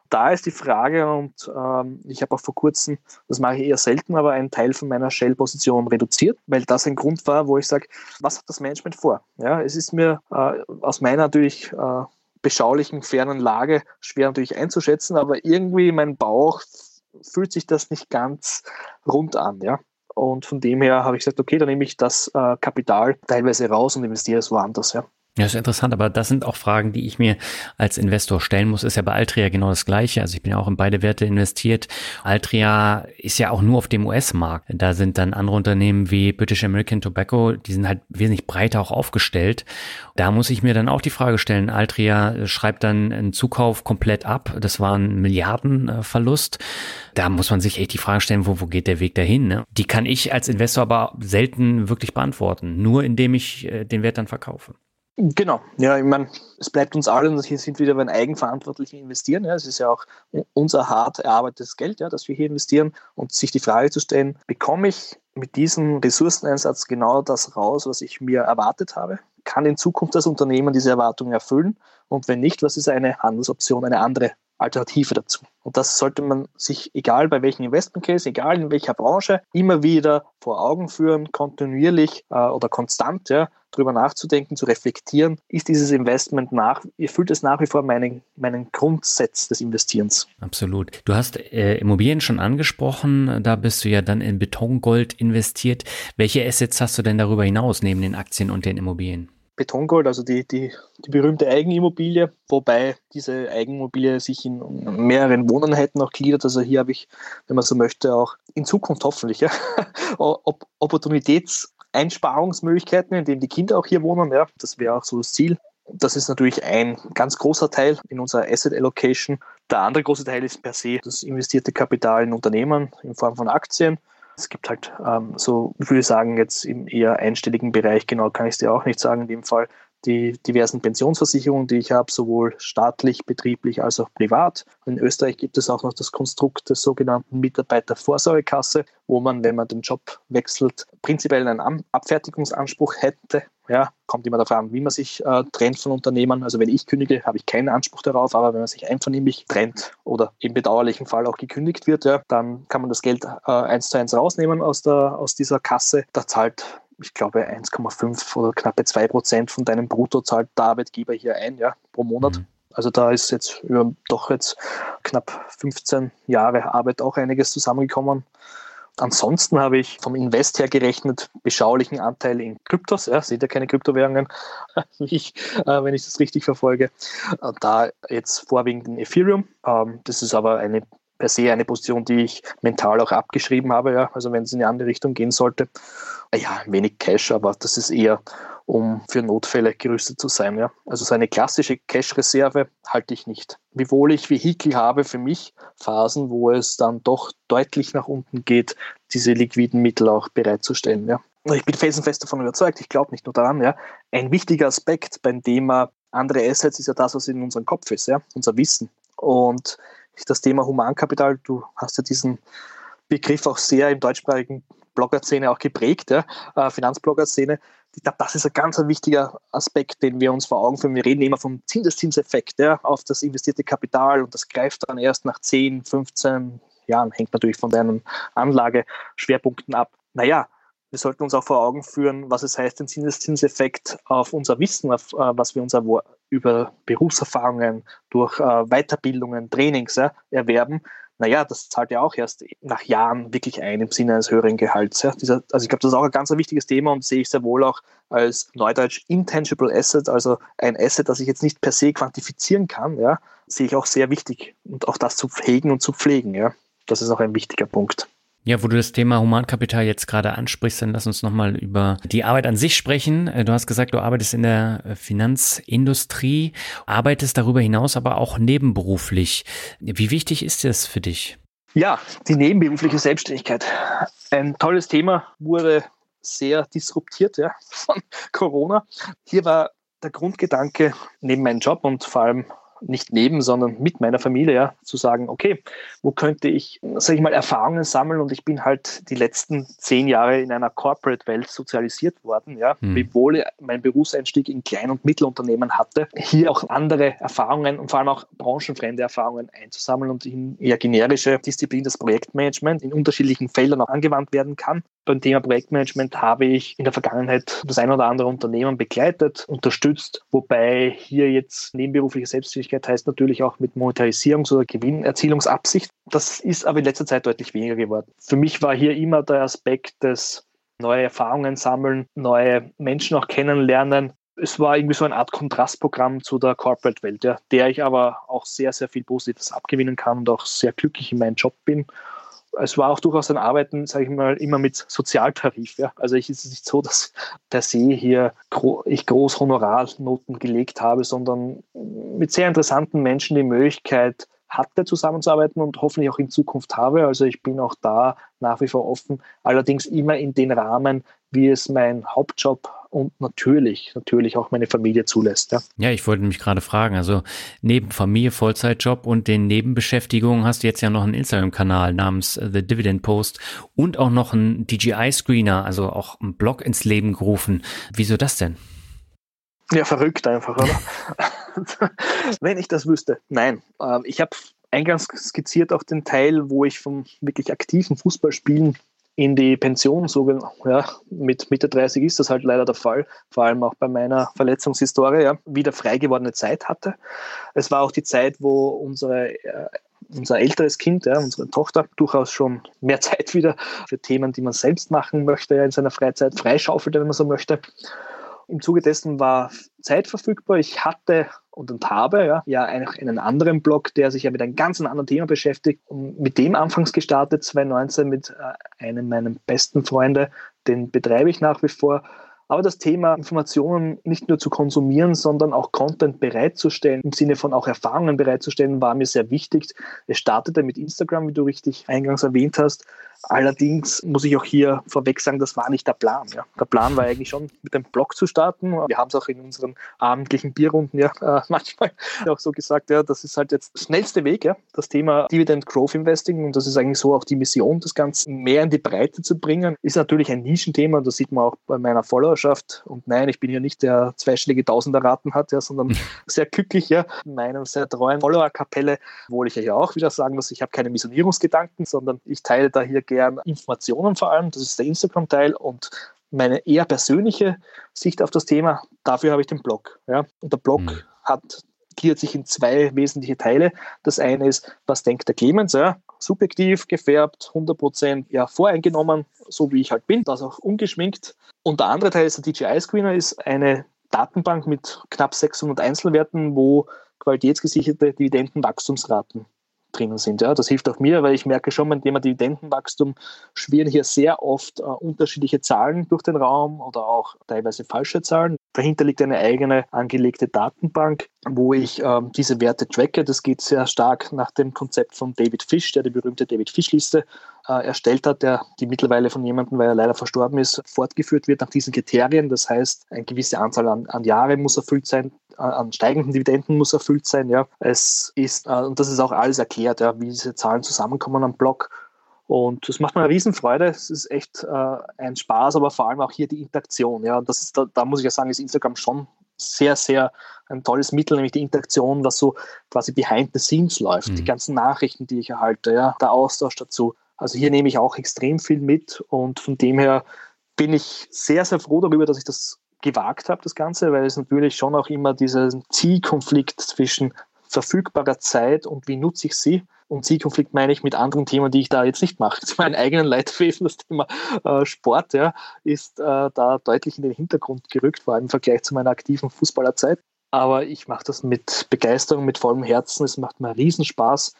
da ist die Frage, und ähm, ich habe auch vor kurzem, das mache ich eher selten, aber einen Teil von meiner Shell-Position reduziert, weil das ein Grund war, wo ich sage, was hat das Management vor? Ja, es ist mir äh, aus meiner natürlich äh, beschaulichen, fernen Lage schwer natürlich einzuschätzen, aber irgendwie mein Bauch fühlt sich das nicht ganz rund an. Ja? Und von dem her habe ich gesagt, okay, dann nehme ich das äh, Kapital teilweise raus und investiere es woanders. Ja. Ja, ist interessant, aber das sind auch Fragen, die ich mir als Investor stellen muss. Ist ja bei Altria genau das Gleiche. Also ich bin ja auch in beide Werte investiert. Altria ist ja auch nur auf dem US-Markt. Da sind dann andere Unternehmen wie British American Tobacco, die sind halt wesentlich breiter auch aufgestellt. Da muss ich mir dann auch die Frage stellen, Altria schreibt dann einen Zukauf komplett ab. Das war ein Milliardenverlust. Da muss man sich echt die Frage stellen, wo, wo geht der Weg dahin? Ne? Die kann ich als Investor aber selten wirklich beantworten. Nur indem ich äh, den Wert dann verkaufe. Genau, ja, ich meine, es bleibt uns allen, hier sind wieder beim eigenverantwortlichen Investieren. Ja. Es ist ja auch unser hart erarbeitetes Geld, ja, das wir hier investieren und sich die Frage zu stellen, bekomme ich mit diesem Ressourceneinsatz genau das raus, was ich mir erwartet habe? Kann in Zukunft das Unternehmen diese Erwartungen erfüllen? Und wenn nicht, was ist eine Handelsoption, eine andere Alternative dazu. Und das sollte man sich, egal bei welchem Investment Case, egal in welcher Branche, immer wieder vor Augen führen, kontinuierlich äh, oder konstant, ja, darüber nachzudenken, zu reflektieren, ist dieses Investment nach, erfüllt es nach wie vor meinen, meinen Grundsatz des Investierens. Absolut. Du hast äh, Immobilien schon angesprochen, da bist du ja dann in Betongold investiert. Welche Assets hast du denn darüber hinaus neben den Aktien und den Immobilien? Betongold, also die, die, die berühmte Eigenimmobilie, wobei diese Eigenimmobilie sich in mehreren Wohneinheiten auch gliedert. Also hier habe ich, wenn man so möchte, auch in Zukunft hoffentlich ja, Opportunitätseinsparungsmöglichkeiten, indem die Kinder auch hier wohnen. Ja, das wäre auch so das Ziel. Das ist natürlich ein ganz großer Teil in unserer Asset Allocation. Der andere große Teil ist per se das investierte Kapital in Unternehmen in Form von Aktien. Es gibt halt ähm, so, ich würde sagen, jetzt im eher einstelligen Bereich, genau kann ich es dir auch nicht sagen, in dem Fall die diversen Pensionsversicherungen, die ich habe, sowohl staatlich, betrieblich als auch privat. In Österreich gibt es auch noch das Konstrukt der sogenannten Mitarbeitervorsorgekasse, wo man, wenn man den Job wechselt, prinzipiell einen Abfertigungsanspruch hätte. Ja, kommt immer darauf an, wie man sich äh, trennt von Unternehmen. Also wenn ich kündige, habe ich keinen Anspruch darauf, aber wenn man sich einvernehmlich trennt oder im bedauerlichen Fall auch gekündigt wird, ja, dann kann man das Geld äh, eins zu eins rausnehmen aus, der, aus dieser Kasse. Da zahlt ich glaube, 1,5 oder knappe 2 Prozent von deinem Brutto zahlt der Arbeitgeber hier ein, ja, pro Monat. Mhm. Also da ist jetzt über doch jetzt knapp 15 Jahre Arbeit auch einiges zusammengekommen. Ansonsten habe ich vom Invest her gerechnet beschaulichen Anteil in Kryptos. Ja, seht ihr keine Kryptowährungen, ich, äh, wenn ich das richtig verfolge. Äh, da jetzt vorwiegend in Ethereum. Ähm, das ist aber eine per se eine Position, die ich mental auch abgeschrieben habe. Ja. Also wenn es in eine andere Richtung gehen sollte. Ja, ein wenig Cash, aber das ist eher, um für Notfälle gerüstet zu sein. Ja. Also so eine klassische Cash-Reserve halte ich nicht. Wiewohl ich Vehikel habe für mich Phasen, wo es dann doch deutlich nach unten geht, diese liquiden Mittel auch bereitzustellen. Ja. Ich bin felsenfest davon überzeugt, ich glaube nicht nur daran, ja. Ein wichtiger Aspekt beim Thema andere Assets ist ja das, was in unserem Kopf ist, ja, unser Wissen. Und das Thema Humankapital, du hast ja diesen Begriff auch sehr im deutschsprachigen Blogger-Szene auch geprägt, ja, äh, Finanzblogger-Szene. Ich glaube, das ist ein ganz wichtiger Aspekt, den wir uns vor Augen führen. Wir reden immer vom Zinseszinseffekt ja, auf das investierte Kapital und das greift dann erst nach 10, 15 Jahren, hängt natürlich von deinen Anlageschwerpunkten ab. Naja, wir sollten uns auch vor Augen führen, was es heißt, den Zinseszinseffekt auf unser Wissen, auf, äh, was wir unser, über Berufserfahrungen, durch äh, Weiterbildungen, Trainings ja, erwerben. Naja, das zahlt ja auch erst nach Jahren wirklich ein im Sinne eines höheren Gehalts. Ja. Dieser, also ich glaube, das ist auch ein ganz wichtiges Thema und sehe ich sehr wohl auch als Neudeutsch Intangible Asset, also ein Asset, das ich jetzt nicht per se quantifizieren kann, ja, sehe ich auch sehr wichtig und auch das zu pflegen und zu pflegen. Ja. Das ist auch ein wichtiger Punkt. Ja, wo du das Thema Humankapital jetzt gerade ansprichst, dann lass uns nochmal über die Arbeit an sich sprechen. Äh, du hast gesagt, du arbeitest in der äh, Finanzindustrie, arbeitest darüber hinaus aber auch nebenberuflich. Wie wichtig ist das für dich? Ja, die nebenberufliche Selbstständigkeit. Ein tolles Thema, wurde sehr disruptiert ja, von Corona. Hier war der Grundgedanke neben meinem Job und vor allem nicht neben, sondern mit meiner Familie, ja, zu sagen, okay, wo könnte ich, sag ich mal, Erfahrungen sammeln? Und ich bin halt die letzten zehn Jahre in einer Corporate-Welt sozialisiert worden, ja, mhm. wiewohl ich meinen Berufseinstieg in Klein- und Mittelunternehmen hatte, hier auch andere Erfahrungen und vor allem auch branchenfremde Erfahrungen einzusammeln und in eher generische Disziplin des Projektmanagement in unterschiedlichen Feldern auch angewandt werden kann beim Thema Projektmanagement habe ich in der Vergangenheit das ein oder andere Unternehmen begleitet, unterstützt, wobei hier jetzt nebenberufliche Selbstständigkeit heißt natürlich auch mit Monetarisierungs- oder Gewinnerzielungsabsicht. Das ist aber in letzter Zeit deutlich weniger geworden. Für mich war hier immer der Aspekt des neue Erfahrungen sammeln, neue Menschen auch kennenlernen. Es war irgendwie so eine Art Kontrastprogramm zu der Corporate-Welt, ja, der ich aber auch sehr, sehr viel Positives abgewinnen kann und auch sehr glücklich in meinem Job bin es war auch durchaus ein Arbeiten, sage ich mal, immer mit Sozialtarif. Ja. Also ich ist es nicht so, dass per se hier gro ich groß Honorarnoten gelegt habe, sondern mit sehr interessanten Menschen die Möglichkeit hatte, zusammenzuarbeiten und hoffentlich auch in Zukunft habe. Also ich bin auch da nach wie vor offen, allerdings immer in den Rahmen, wie es mein Hauptjob und natürlich, natürlich auch meine Familie zulässt. Ja, ja ich wollte mich gerade fragen, also neben Familie, Vollzeitjob und den Nebenbeschäftigungen hast du jetzt ja noch einen Instagram-Kanal namens The Dividend Post und auch noch einen DJI-Screener, also auch einen Blog ins Leben gerufen. Wieso das denn? Ja, verrückt einfach, oder? Wenn ich das wüsste. Nein, ähm, ich habe eingangs skizziert auch den Teil, wo ich vom wirklich aktiven Fußballspielen in die Pension, so ja, mit Mitte 30 ist das halt leider der Fall, vor allem auch bei meiner Verletzungshistorie, ja, wieder frei gewordene Zeit hatte. Es war auch die Zeit, wo unsere äh, unser älteres Kind, ja, unsere Tochter, durchaus schon mehr Zeit wieder für Themen, die man selbst machen möchte, ja, in seiner Freizeit freischaufelte, wenn man so möchte. Im Zuge dessen war Zeit verfügbar. Ich hatte und, und habe ja, ja einen anderen Blog, der sich ja mit einem ganz anderen Thema beschäftigt. Und mit dem anfangs gestartet, 2019, mit äh, einem meiner besten Freunde. Den betreibe ich nach wie vor. Aber das Thema Informationen nicht nur zu konsumieren, sondern auch Content bereitzustellen, im Sinne von auch Erfahrungen bereitzustellen, war mir sehr wichtig. Es startete mit Instagram, wie du richtig eingangs erwähnt hast. Allerdings muss ich auch hier vorweg sagen, das war nicht der Plan. Ja. Der Plan war eigentlich schon, mit einem Blog zu starten. Wir haben es auch in unseren abendlichen Bierrunden ja äh, manchmal auch so gesagt, ja, das ist halt jetzt der schnellste Weg, ja, das Thema Dividend Growth Investing und das ist eigentlich so auch die Mission, das Ganze mehr in die Breite zu bringen. Ist natürlich ein Nischenthema, das sieht man auch bei meiner Followerschaft. Und nein, ich bin ja nicht der zweistellige Tausender-Raten hat, ja, sondern sehr glücklich, ja, in meinem sehr treuen Follower-Kapelle, obwohl ich ja auch wieder sagen muss, ich habe keine Missionierungsgedanken, sondern ich teile da hier gern Informationen vor allem, das ist der Instagram-Teil und meine eher persönliche Sicht auf das Thema, dafür habe ich den Blog. Ja? Und der Blog mhm. hat gliedert sich in zwei wesentliche Teile. Das eine ist, was denkt der Clemens? Ja? Subjektiv, gefärbt, 100% ja, voreingenommen, so wie ich halt bin, das auch ungeschminkt. Und der andere Teil ist der DJI-Screener, ist eine Datenbank mit knapp 600 Einzelwerten, wo qualitätsgesicherte Dividendenwachstumsraten drinnen sind. Ja, das hilft auch mir, weil ich merke schon beim Thema Dividendenwachstum schwirren hier sehr oft äh, unterschiedliche Zahlen durch den Raum oder auch teilweise falsche Zahlen. Dahinter liegt eine eigene angelegte Datenbank, wo ich ähm, diese Werte tracke. Das geht sehr stark nach dem Konzept von David Fish, der die berühmte David Fish-Liste äh, erstellt hat, der die mittlerweile von jemandem, weil er leider verstorben ist, fortgeführt wird nach diesen Kriterien. Das heißt, eine gewisse Anzahl an, an Jahre muss erfüllt sein, an steigenden Dividenden muss erfüllt sein. Ja. Es ist, äh, und das ist auch alles erklärt, ja, wie diese Zahlen zusammenkommen am Blog. Und das macht mir eine Riesenfreude. Es ist echt äh, ein Spaß, aber vor allem auch hier die Interaktion. Ja. Und das ist, da, da muss ich ja sagen, ist Instagram schon sehr, sehr ein tolles Mittel, nämlich die Interaktion, was so quasi behind the scenes läuft. Mhm. Die ganzen Nachrichten, die ich erhalte, ja, der Austausch dazu. Also hier nehme ich auch extrem viel mit und von dem her bin ich sehr, sehr froh darüber, dass ich das gewagt habe, das Ganze, weil es natürlich schon auch immer diesen Zielkonflikt zwischen verfügbarer Zeit und wie nutze ich sie. Und Zielkonflikt meine ich mit anderen Themen, die ich da jetzt nicht mache. Mein eigenen Leitwesen, das Thema äh, Sport, ja, ist äh, da deutlich in den Hintergrund gerückt, vor allem im Vergleich zu meiner aktiven Fußballerzeit. Aber ich mache das mit Begeisterung, mit vollem Herzen. Es macht mir Riesenspaß.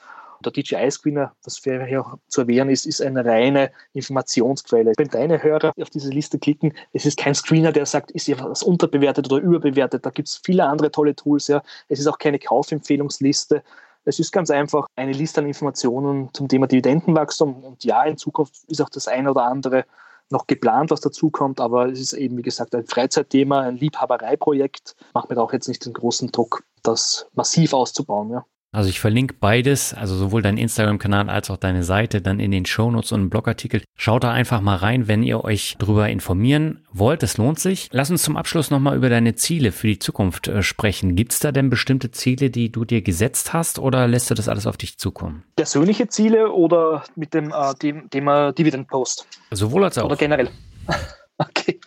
Der DJI Screener, das hier zu erwähnen ist, ist eine reine Informationsquelle. Wenn deine Hörer auf diese Liste klicken, es ist kein Screener, der sagt, ist etwas unterbewertet oder überbewertet. Da gibt es viele andere tolle Tools. Ja. Es ist auch keine Kaufempfehlungsliste. Es ist ganz einfach eine Liste an Informationen zum Thema Dividendenwachstum. Und ja, in Zukunft ist auch das eine oder andere noch geplant, was dazukommt, aber es ist eben, wie gesagt, ein Freizeitthema, ein Liebhabereiprojekt. Macht mir da auch jetzt nicht den großen Druck, das massiv auszubauen. Ja. Also ich verlinke beides, also sowohl deinen Instagram-Kanal als auch deine Seite dann in den Shownotes und im Blogartikel. Schaut da einfach mal rein, wenn ihr euch darüber informieren wollt. Es lohnt sich. Lass uns zum Abschluss nochmal über deine Ziele für die Zukunft äh, sprechen. Gibt es da denn bestimmte Ziele, die du dir gesetzt hast oder lässt du das alles auf dich zukommen? Persönliche Ziele oder mit dem äh, dem, Thema Dividend Post? Sowohl als auch. Oder generell.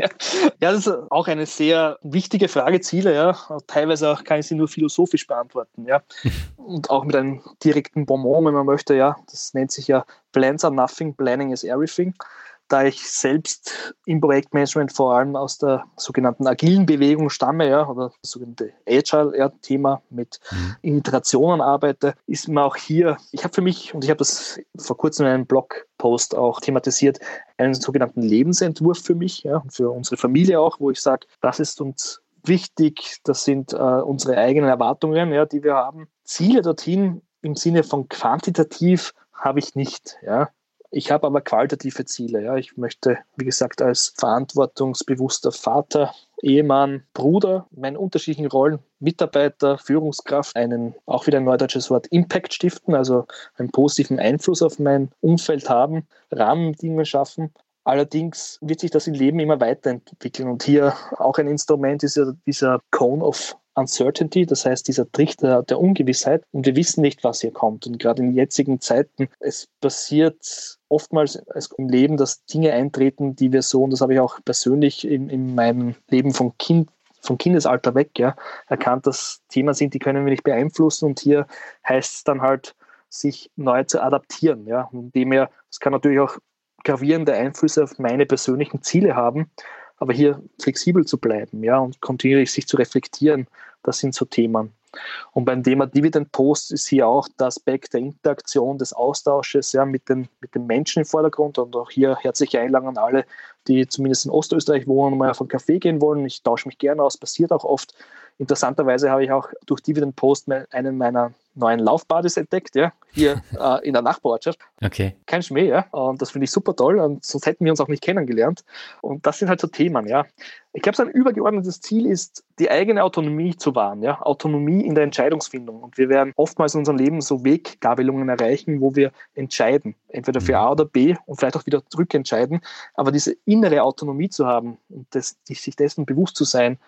Ja, das ist auch eine sehr wichtige Frage, Ziele, ja. Teilweise auch kann ich sie nur philosophisch beantworten, ja. Und auch mit einem direkten Bonbon, wenn man möchte, ja. Das nennt sich ja Plans are nothing, planning is everything da ich selbst im Projektmanagement vor allem aus der sogenannten agilen Bewegung stamme, ja, oder das sogenannte Agile-Thema mit mhm. Iterationen arbeite, ist mir auch hier, ich habe für mich, und ich habe das vor kurzem in einem Blogpost auch thematisiert, einen sogenannten Lebensentwurf für mich, ja, und für unsere Familie auch, wo ich sage, das ist uns wichtig, das sind äh, unsere eigenen Erwartungen, ja, die wir haben. Ziele dorthin im Sinne von quantitativ habe ich nicht. Ja. Ich habe aber qualitative Ziele. Ja. Ich möchte, wie gesagt, als verantwortungsbewusster Vater, Ehemann, Bruder, meine unterschiedlichen Rollen, Mitarbeiter, Führungskraft, einen, auch wieder ein neudeutsches Wort, Impact stiften, also einen positiven Einfluss auf mein Umfeld haben, Rahmenbedingungen schaffen. Allerdings wird sich das im Leben immer weiterentwickeln und hier auch ein Instrument ist ja dieser Cone of Uncertainty, das heißt dieser Trichter der Ungewissheit und wir wissen nicht, was hier kommt. Und gerade in jetzigen Zeiten, es passiert oftmals im Leben, dass Dinge eintreten, die wir so, und das habe ich auch persönlich in, in meinem Leben von Kind vom Kindesalter weg ja, erkannt, dass Themen sind, die können wir nicht beeinflussen und hier heißt es dann halt, sich neu zu adaptieren. Ja. Und dem her, das kann natürlich auch gravierende Einflüsse auf meine persönlichen Ziele haben, aber hier flexibel zu bleiben ja, und kontinuierlich sich zu reflektieren, das sind so Themen. Und beim Thema Dividend Post ist hier auch der Aspekt der Interaktion, des Austausches ja, mit, den, mit den Menschen im Vordergrund und auch hier herzliche Einladung an alle, die zumindest in Ostösterreich wohnen und mal auf einen Café gehen wollen. Ich tausche mich gerne aus, passiert auch oft. Interessanterweise habe ich auch durch Dividend Post einen meiner neuen Laufbades entdeckt, ja, hier äh, in der Nachbarortschaft. Okay. Kein Schmäh, ja. Und das finde ich super toll und sonst hätten wir uns auch nicht kennengelernt. Und das sind halt so Themen, ja. Ich glaube, so ein übergeordnetes Ziel ist, die eigene Autonomie zu wahren, ja. Autonomie in der Entscheidungsfindung. Und wir werden oftmals in unserem Leben so Weggabelungen erreichen, wo wir entscheiden. Entweder für A oder B und vielleicht auch wieder zurückentscheiden. Aber diese innere Autonomie zu haben und das, sich dessen bewusst zu sein,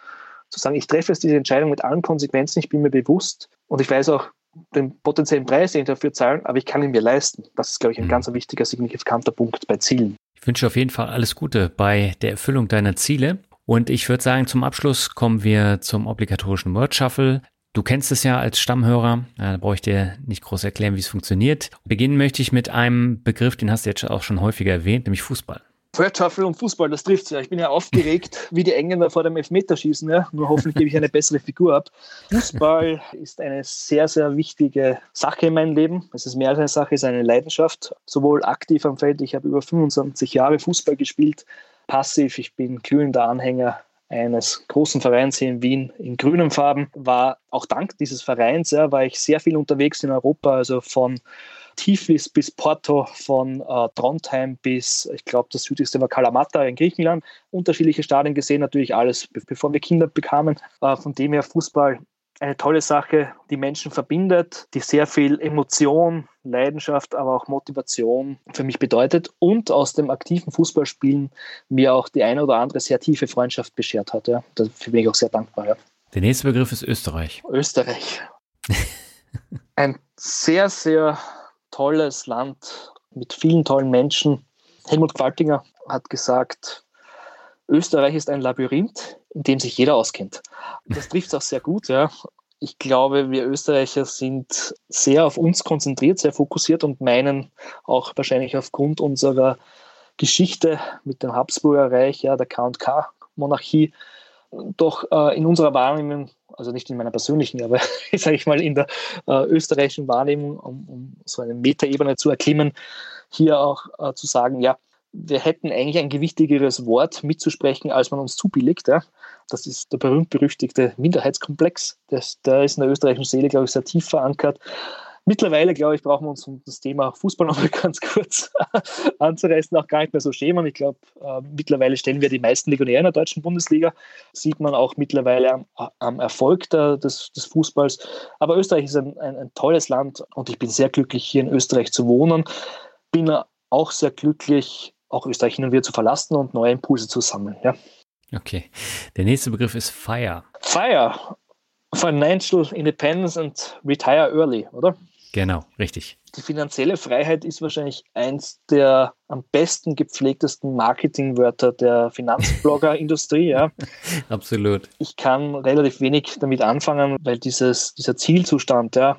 zu sagen, ich treffe jetzt diese Entscheidung mit allen Konsequenzen, ich bin mir bewusst und ich weiß auch den potenziellen Preis, den ich dafür zahlen, aber ich kann ihn mir leisten. Das ist, glaube ich, ein mhm. ganz wichtiger, signifikanter Punkt bei Zielen. Ich wünsche auf jeden Fall alles Gute bei der Erfüllung deiner Ziele. Und ich würde sagen, zum Abschluss kommen wir zum obligatorischen Word Shuffle. Du kennst es ja als Stammhörer, da brauche ich dir nicht groß erklären, wie es funktioniert. Beginnen möchte ich mit einem Begriff, den hast du jetzt auch schon häufiger erwähnt, nämlich Fußball. Feuerstaffel und Fußball, das trifft ja. Ich bin ja aufgeregt wie die Engländer vor dem Elfmeterschießen. Ja. Nur hoffentlich gebe ich eine bessere Figur ab. Fußball ist eine sehr, sehr wichtige Sache in meinem Leben. Es ist mehr als eine Sache, es ist eine Leidenschaft. Sowohl aktiv am Feld, ich habe über 25 Jahre Fußball gespielt, passiv, ich bin glühender Anhänger eines großen Vereins hier in Wien in grünen Farben, war auch dank dieses Vereins, ja, war ich sehr viel unterwegs in Europa, also von Tiflis bis Porto, von äh, Trondheim bis, ich glaube, das südlichste war Kalamata in Griechenland. Unterschiedliche Stadien gesehen, natürlich alles, bevor wir Kinder bekamen. Äh, von dem her Fußball eine tolle Sache, die Menschen verbindet, die sehr viel Emotion, Leidenschaft, aber auch Motivation für mich bedeutet und aus dem aktiven Fußballspielen mir auch die eine oder andere sehr tiefe Freundschaft beschert hat. Ja. Dafür bin ich auch sehr dankbar. Ja. Der nächste Begriff ist Österreich. Österreich. Ein sehr, sehr tolles Land mit vielen tollen Menschen. Helmut Qualtinger hat gesagt, Österreich ist ein Labyrinth, in dem sich jeder auskennt. Das trifft es auch sehr gut, ja. Ich glaube, wir Österreicher sind sehr auf uns konzentriert, sehr fokussiert und meinen auch wahrscheinlich aufgrund unserer Geschichte mit dem Habsburger Reich, ja, der K&K-Monarchie, doch äh, in unserer Wahrnehmung, also nicht in meiner persönlichen, aber sage ich mal in der äh, österreichischen Wahrnehmung, um, um, so eine Metaebene zu erklimmen, hier auch äh, zu sagen, ja, wir hätten eigentlich ein gewichtigeres Wort mitzusprechen, als man uns zubilligt. Ja. Das ist der berühmt-berüchtigte Minderheitskomplex. Das, der ist in der österreichischen Seele, glaube ich, sehr tief verankert. Mittlerweile, glaube ich, brauchen wir uns um das Thema Fußball noch mal ganz kurz anzureißen, auch gar nicht mehr so schämen. Ich glaube, äh, mittlerweile stellen wir die meisten Legionäre in der deutschen Bundesliga. Sieht man auch mittlerweile am, am Erfolg der, des, des, Fußballs. Aber Österreich ist ein, ein, ein tolles Land und ich bin sehr glücklich, hier in Österreich zu wohnen. Bin auch sehr glücklich, auch Österreich hin und wieder zu verlassen und neue Impulse zu sammeln. Ja. Okay. Der nächste Begriff ist FIRE. FIRE. Financial Independence and Retire Early, oder? Genau, richtig. Die finanzielle Freiheit ist wahrscheinlich eins der am besten gepflegtesten Marketingwörter der Finanzblogger-Industrie. Ja. Absolut. Ich kann relativ wenig damit anfangen, weil dieses, dieser Zielzustand, ja,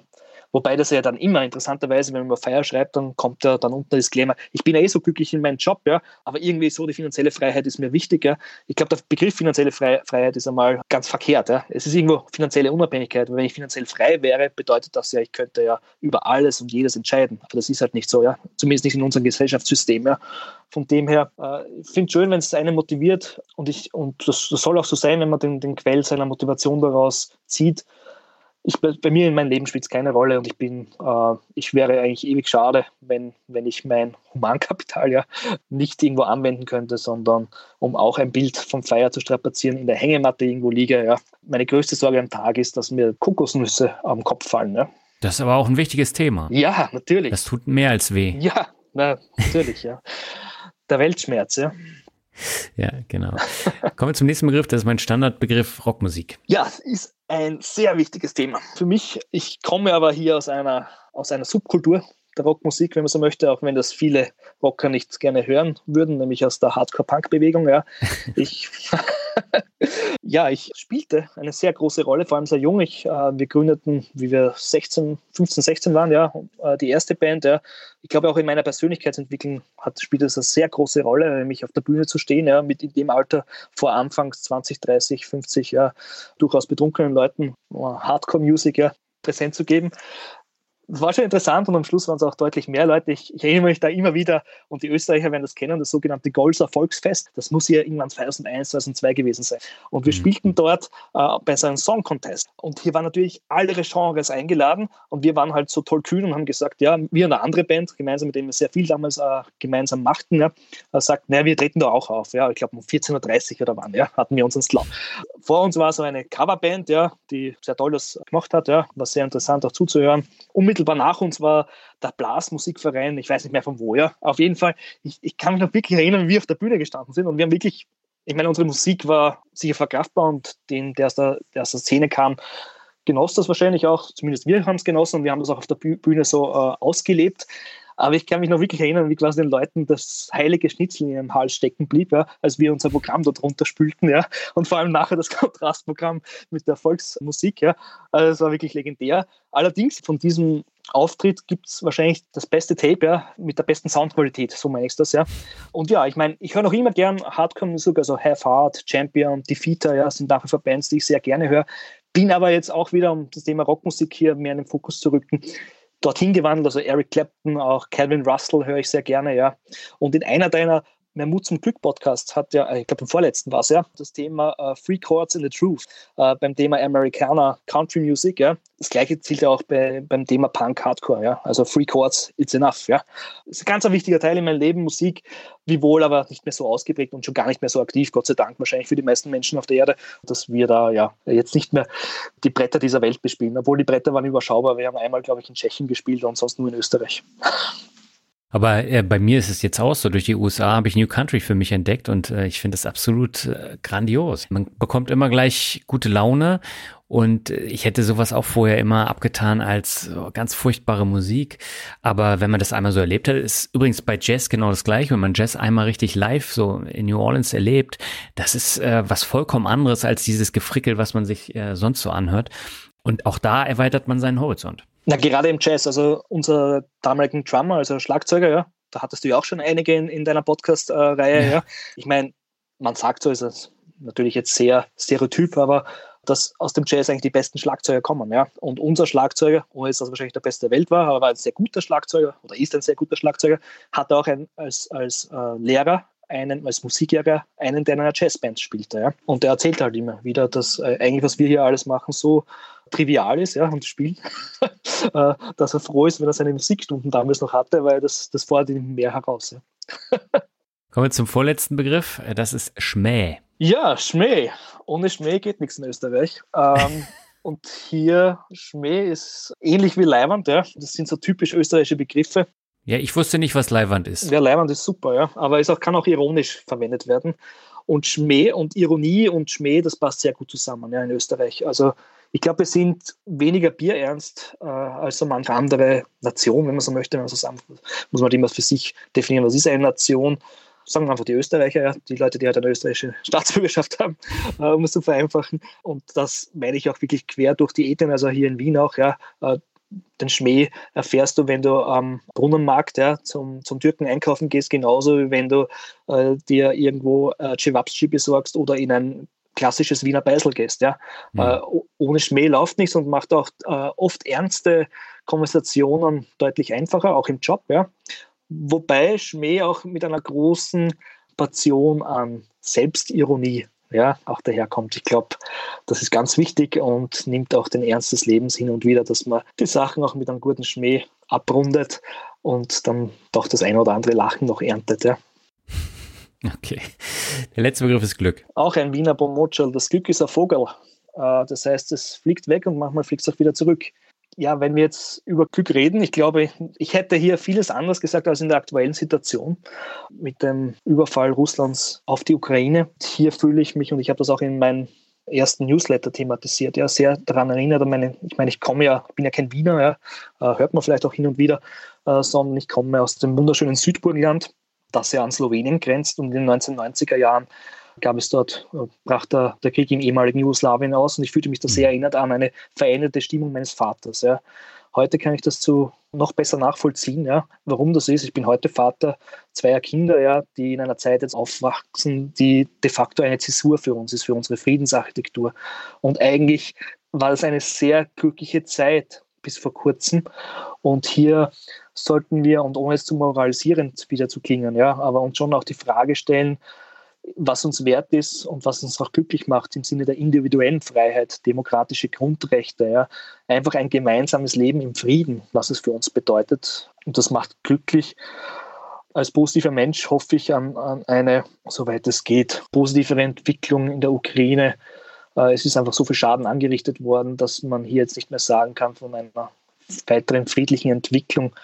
Wobei das ja dann immer interessanterweise, wenn man über Feier schreibt, dann kommt ja dann unten der Disclaimer, ich bin ja eh so glücklich in meinem Job, ja, aber irgendwie so die finanzielle Freiheit ist mir wichtiger. Ich glaube, der Begriff finanzielle Freiheit ist einmal ganz verkehrt. Ja. Es ist irgendwo finanzielle Unabhängigkeit. Wenn ich finanziell frei wäre, bedeutet das ja, ich könnte ja über alles und jedes entscheiden. Aber das ist halt nicht so, ja. Zumindest nicht in unserem Gesellschaftssystem, ja. Von dem her, äh, ich finde es schön, wenn es einen motiviert und ich, und das, das soll auch so sein, wenn man den, den Quell seiner Motivation daraus zieht ich, bei mir in meinem Leben spielt es keine Rolle und ich bin, äh, ich wäre eigentlich ewig schade, wenn, wenn ich mein Humankapital ja nicht irgendwo anwenden könnte, sondern um auch ein Bild vom Feier zu strapazieren, in der Hängematte irgendwo liege. Ja. Meine größte Sorge am Tag ist, dass mir Kokosnüsse am Kopf fallen. Ja. Das ist aber auch ein wichtiges Thema. Ja, natürlich. Das tut mehr als weh. Ja, na, natürlich, ja. Der Weltschmerz, ja. Ja, genau. Kommen wir zum nächsten Begriff, das ist mein Standardbegriff Rockmusik. Ja, ist ein sehr wichtiges Thema. Für mich, ich komme aber hier aus einer, aus einer Subkultur der Rockmusik, wenn man so möchte, auch wenn das viele Rocker nicht gerne hören würden, nämlich aus der Hardcore-Punk-Bewegung. Ja. Ich, ja, ich spielte eine sehr große Rolle, vor allem sehr jung. Ich, äh, wir gründeten, wie wir 16, 15, 16 waren, ja, äh, die erste Band. Ja. Ich glaube, auch in meiner Persönlichkeitsentwicklung hat, spielt es eine sehr große Rolle, nämlich auf der Bühne zu stehen, ja, mit in dem Alter vor Anfangs 20, 30, 50, ja, durchaus betrunkenen Leuten äh, Hardcore-Music ja, präsent zu geben das war schon interessant und am Schluss waren es auch deutlich mehr Leute. Ich, ich, erinnere mich da immer wieder, und die Österreicher werden das kennen, das sogenannte Golser Volksfest. Das muss ja irgendwann 2001, 2002 gewesen sein. Und wir mhm. spielten dort äh, bei so einem Song Contest. Und hier waren natürlich alle Genres eingeladen und wir waren halt so toll kühn und haben gesagt, ja, wir und eine andere Band, gemeinsam mit dem wir sehr viel damals äh, gemeinsam machten, ja, äh, sagt, naja, wir treten da auch auf. Ja, ich glaube um 14.30 Uhr oder wann, ja, hatten wir unseren Slot. Vor uns war so eine Coverband, ja, die sehr toll das gemacht hat, ja, war sehr interessant auch zuzuhören. Und unmittelbar nach uns war der Blasmusikverein, ich weiß nicht mehr von wo, ja. Auf jeden Fall, ich, ich kann mich noch wirklich erinnern, wie wir auf der Bühne gestanden sind und wir haben wirklich, ich meine, unsere Musik war sicher verkraftbar und den, der aus der, der aus der Szene kam, genoss das wahrscheinlich auch, zumindest wir haben es genossen und wir haben das auch auf der Bühne so äh, ausgelebt. Aber ich kann mich noch wirklich erinnern, wie quasi den Leuten das heilige Schnitzel in ihrem Hals stecken blieb, ja, als wir unser Programm dort runterspülten, ja. Und vor allem nachher das Kontrastprogramm mit der Volksmusik, ja. Also das war wirklich legendär. Allerdings von diesem Auftritt gibt es wahrscheinlich das beste Tape, ja, mit der besten Soundqualität, so meine ich das, ja. Und ja, ich meine, ich höre noch immer gern Hardcore-Musik, also Have Heart, Champion, Defeater, ja, sind dafür Bands, die ich sehr gerne höre. Bin aber jetzt auch wieder, um das Thema Rockmusik hier mehr in den Fokus zu rücken, dorthin gewandelt. Also Eric Clapton, auch Calvin Russell höre ich sehr gerne, ja. Und in einer deiner Mehr Mut zum Glück Podcast hat ja, ich glaube im vorletzten war es ja, das Thema uh, Free Chords in the Truth, uh, beim Thema Americana Country Music, ja. Das gleiche zielt ja auch bei, beim Thema Punk Hardcore, ja. Also Free Chords, it's enough, ja. Das ist ein ganz ein wichtiger Teil in meinem Leben, Musik, wiewohl aber nicht mehr so ausgeprägt und schon gar nicht mehr so aktiv, Gott sei Dank, wahrscheinlich für die meisten Menschen auf der Erde, dass wir da ja jetzt nicht mehr die Bretter dieser Welt bespielen, obwohl die Bretter waren überschaubar. Wir haben einmal, glaube ich, in Tschechien gespielt und sonst nur in Österreich. Aber äh, bei mir ist es jetzt auch so. Durch die USA habe ich New Country für mich entdeckt und äh, ich finde es absolut äh, grandios. Man bekommt immer gleich gute Laune Und ich hätte sowas auch vorher immer abgetan als ganz furchtbare Musik. Aber wenn man das einmal so erlebt hat, ist übrigens bei Jazz genau das gleiche. Wenn man Jazz einmal richtig live so in New Orleans erlebt, das ist äh, was vollkommen anderes als dieses Gefrickel, was man sich äh, sonst so anhört. Und auch da erweitert man seinen Horizont. Na, gerade im Jazz, also unser damaligen Drummer, also Schlagzeuger, ja, da hattest du ja auch schon einige in, in deiner Podcast-Reihe, ja. ja. Ich meine, man sagt so, ist es natürlich jetzt sehr stereotyp, aber dass aus dem Jazz eigentlich die besten Schlagzeuger kommen. Ja? Und unser Schlagzeuger, ohne dass er wahrscheinlich der beste der Welt war, aber war ein sehr guter Schlagzeuger oder ist ein sehr guter Schlagzeuger, hat auch ein, als, als äh, Lehrer einen, als Musiklehrer, einen, der in einer Jazzband spielte. Ja? Und der erzählt halt immer wieder, dass äh, eigentlich, was wir hier alles machen, so trivial ist ja, und spielen, äh, dass er froh ist, wenn er seine Musikstunden damals noch hatte, weil das, das fordert ihn mehr heraus. Ja. Kommen wir zum vorletzten Begriff, das ist Schmäh. Ja, Schmäh. Ohne Schmäh geht nichts in Österreich. Ähm, und hier Schmäh ist ähnlich wie Leiwand, ja. Das sind so typisch österreichische Begriffe. Ja, ich wusste nicht, was Leiwand ist. Ja, Leiwand ist super, ja. Aber es auch, kann auch ironisch verwendet werden. Und Schmäh und Ironie und Schmäh, das passt sehr gut zusammen, ja, in Österreich. Also ich glaube, wir sind weniger bierernst äh, als so manche andere Nation, wenn man so möchte. Wenn man so sagen, muss man immer für sich definieren, was ist eine Nation sagen wir einfach die Österreicher, ja, die Leute, die halt eine österreichische Staatsbürgerschaft haben, äh, um es zu vereinfachen. Und das meine ich auch wirklich quer durch die Ethnie, also hier in Wien auch, ja, äh, den Schmäh erfährst du, wenn du am Brunnenmarkt ja, zum, zum Türken einkaufen gehst, genauso wie wenn du äh, dir irgendwo äh, Cevapschi besorgst oder in ein klassisches Wiener Beisel gehst. Ja. Mhm. Äh, ohne Schmäh läuft nichts und macht auch äh, oft ernste Konversationen deutlich einfacher, auch im Job. Ja. Wobei Schmäh auch mit einer großen Passion an Selbstironie ja, auch daherkommt. Ich glaube, das ist ganz wichtig und nimmt auch den Ernst des Lebens hin und wieder, dass man die Sachen auch mit einem guten Schmäh abrundet und dann doch das ein oder andere Lachen noch erntet. Ja. Okay. Der letzte Begriff ist Glück. Auch ein Wiener Bomotschel. Das Glück ist ein Vogel. Äh, das heißt, es fliegt weg und manchmal fliegt es auch wieder zurück ja, wenn wir jetzt über Glück reden, ich glaube, ich hätte hier vieles anders gesagt als in der aktuellen Situation mit dem Überfall Russlands auf die Ukraine. Hier fühle ich mich, und ich habe das auch in meinem ersten Newsletter thematisiert, ja, sehr daran erinnert. Meine, ich meine, ich komme ja, bin ja kein Wiener, ja, äh, hört man vielleicht auch hin und wieder, äh, sondern ich komme aus dem wunderschönen Südburgenland, das ja an Slowenien grenzt und in den 1990er Jahren gab es dort, äh, brach der, der Krieg im ehemaligen Jugoslawien aus und ich fühlte mich da sehr mhm. erinnert an eine veränderte Stimmung meines Vaters. Ja. Heute kann ich das zu noch besser nachvollziehen, ja, warum das ist. Ich bin heute Vater zweier Kinder, ja, die in einer Zeit jetzt aufwachsen, die de facto eine Zäsur für uns ist, für unsere Friedensarchitektur. Und eigentlich war das eine sehr glückliche Zeit bis vor kurzem. Und hier sollten wir, und ohne es zu moralisierend wieder zu klingen, ja, aber uns schon auch die Frage stellen, was uns wert ist und was uns auch glücklich macht im Sinne der individuellen Freiheit, demokratische Grundrechte, ja, einfach ein gemeinsames Leben im Frieden, was es für uns bedeutet. Und das macht glücklich. Als positiver Mensch hoffe ich an, an eine, soweit es geht, positivere Entwicklung in der Ukraine. Äh, es ist einfach so viel Schaden angerichtet worden, dass man hier jetzt nicht mehr sagen kann von einer weiteren friedlichen Entwicklung.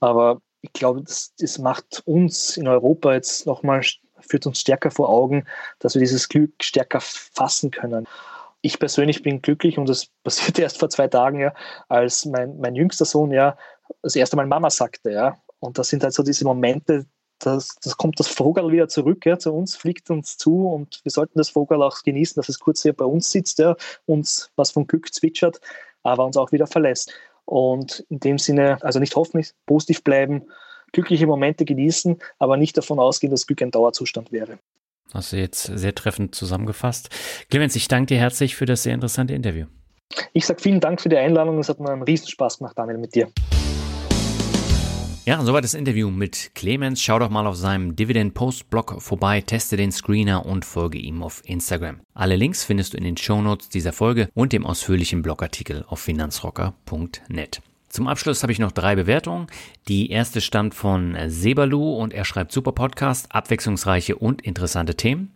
Aber ich glaube, das, das macht uns in Europa jetzt nochmal führt uns stärker vor Augen, dass wir dieses Glück stärker fassen können. Ich persönlich bin glücklich und das passierte erst vor zwei Tagen, ja, als mein, mein jüngster Sohn ja das erste Mal Mama sagte, ja. Und das sind halt so diese Momente, das, das kommt das Vogel wieder zurück ja, zu uns, fliegt uns zu und wir sollten das Vogel auch genießen, dass es kurz hier bei uns sitzt, ja, uns was von Glück zwitschert, aber uns auch wieder verlässt. Und in dem Sinne, also nicht hoffen, positiv bleiben, glückliche Momente genießen, aber nicht davon ausgehen, dass Glück ein Dauerzustand wäre. Hast du jetzt sehr treffend zusammengefasst. Clemens, ich danke dir herzlich für das sehr interessante Interview. Ich sage vielen Dank für die Einladung. Es hat mir einen Riesenspaß gemacht, Daniel, mit dir. Ja, soweit das Interview mit Clemens. Schau doch mal auf seinem Dividend Post Blog vorbei, teste den Screener und folge ihm auf Instagram. Alle Links findest du in den Shownotes dieser Folge und dem ausführlichen Blogartikel auf finanzrocker.net. Zum Abschluss habe ich noch drei Bewertungen. Die erste stammt von Sebalu und er schreibt super Podcast, abwechslungsreiche und interessante Themen.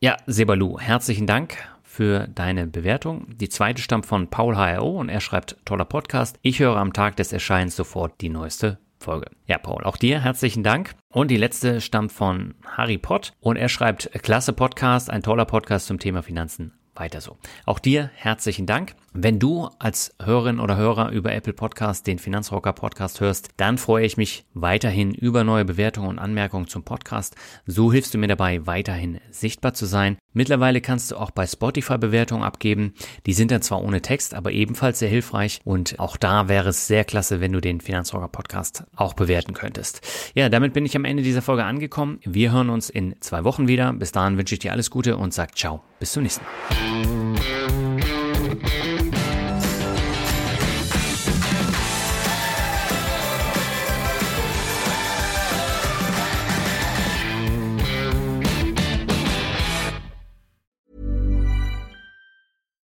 Ja, Sebalu, herzlichen Dank für deine Bewertung. Die zweite stammt von Paul HRO und er schreibt toller Podcast. Ich höre am Tag des Erscheins sofort die neueste Folge. Ja, Paul, auch dir herzlichen Dank. Und die letzte stammt von Harry Pott und er schreibt klasse Podcast, ein toller Podcast zum Thema Finanzen weiter so. Auch dir herzlichen Dank. Wenn du als Hörerin oder Hörer über Apple Podcast den Finanzrocker Podcast hörst, dann freue ich mich weiterhin über neue Bewertungen und Anmerkungen zum Podcast. So hilfst du mir dabei, weiterhin sichtbar zu sein. Mittlerweile kannst du auch bei Spotify Bewertungen abgeben. Die sind dann zwar ohne Text, aber ebenfalls sehr hilfreich. Und auch da wäre es sehr klasse, wenn du den Finanzrocker Podcast auch bewerten könntest. Ja, damit bin ich am Ende dieser Folge angekommen. Wir hören uns in zwei Wochen wieder. Bis dahin wünsche ich dir alles Gute und sag ciao. Bis zum nächsten Mal.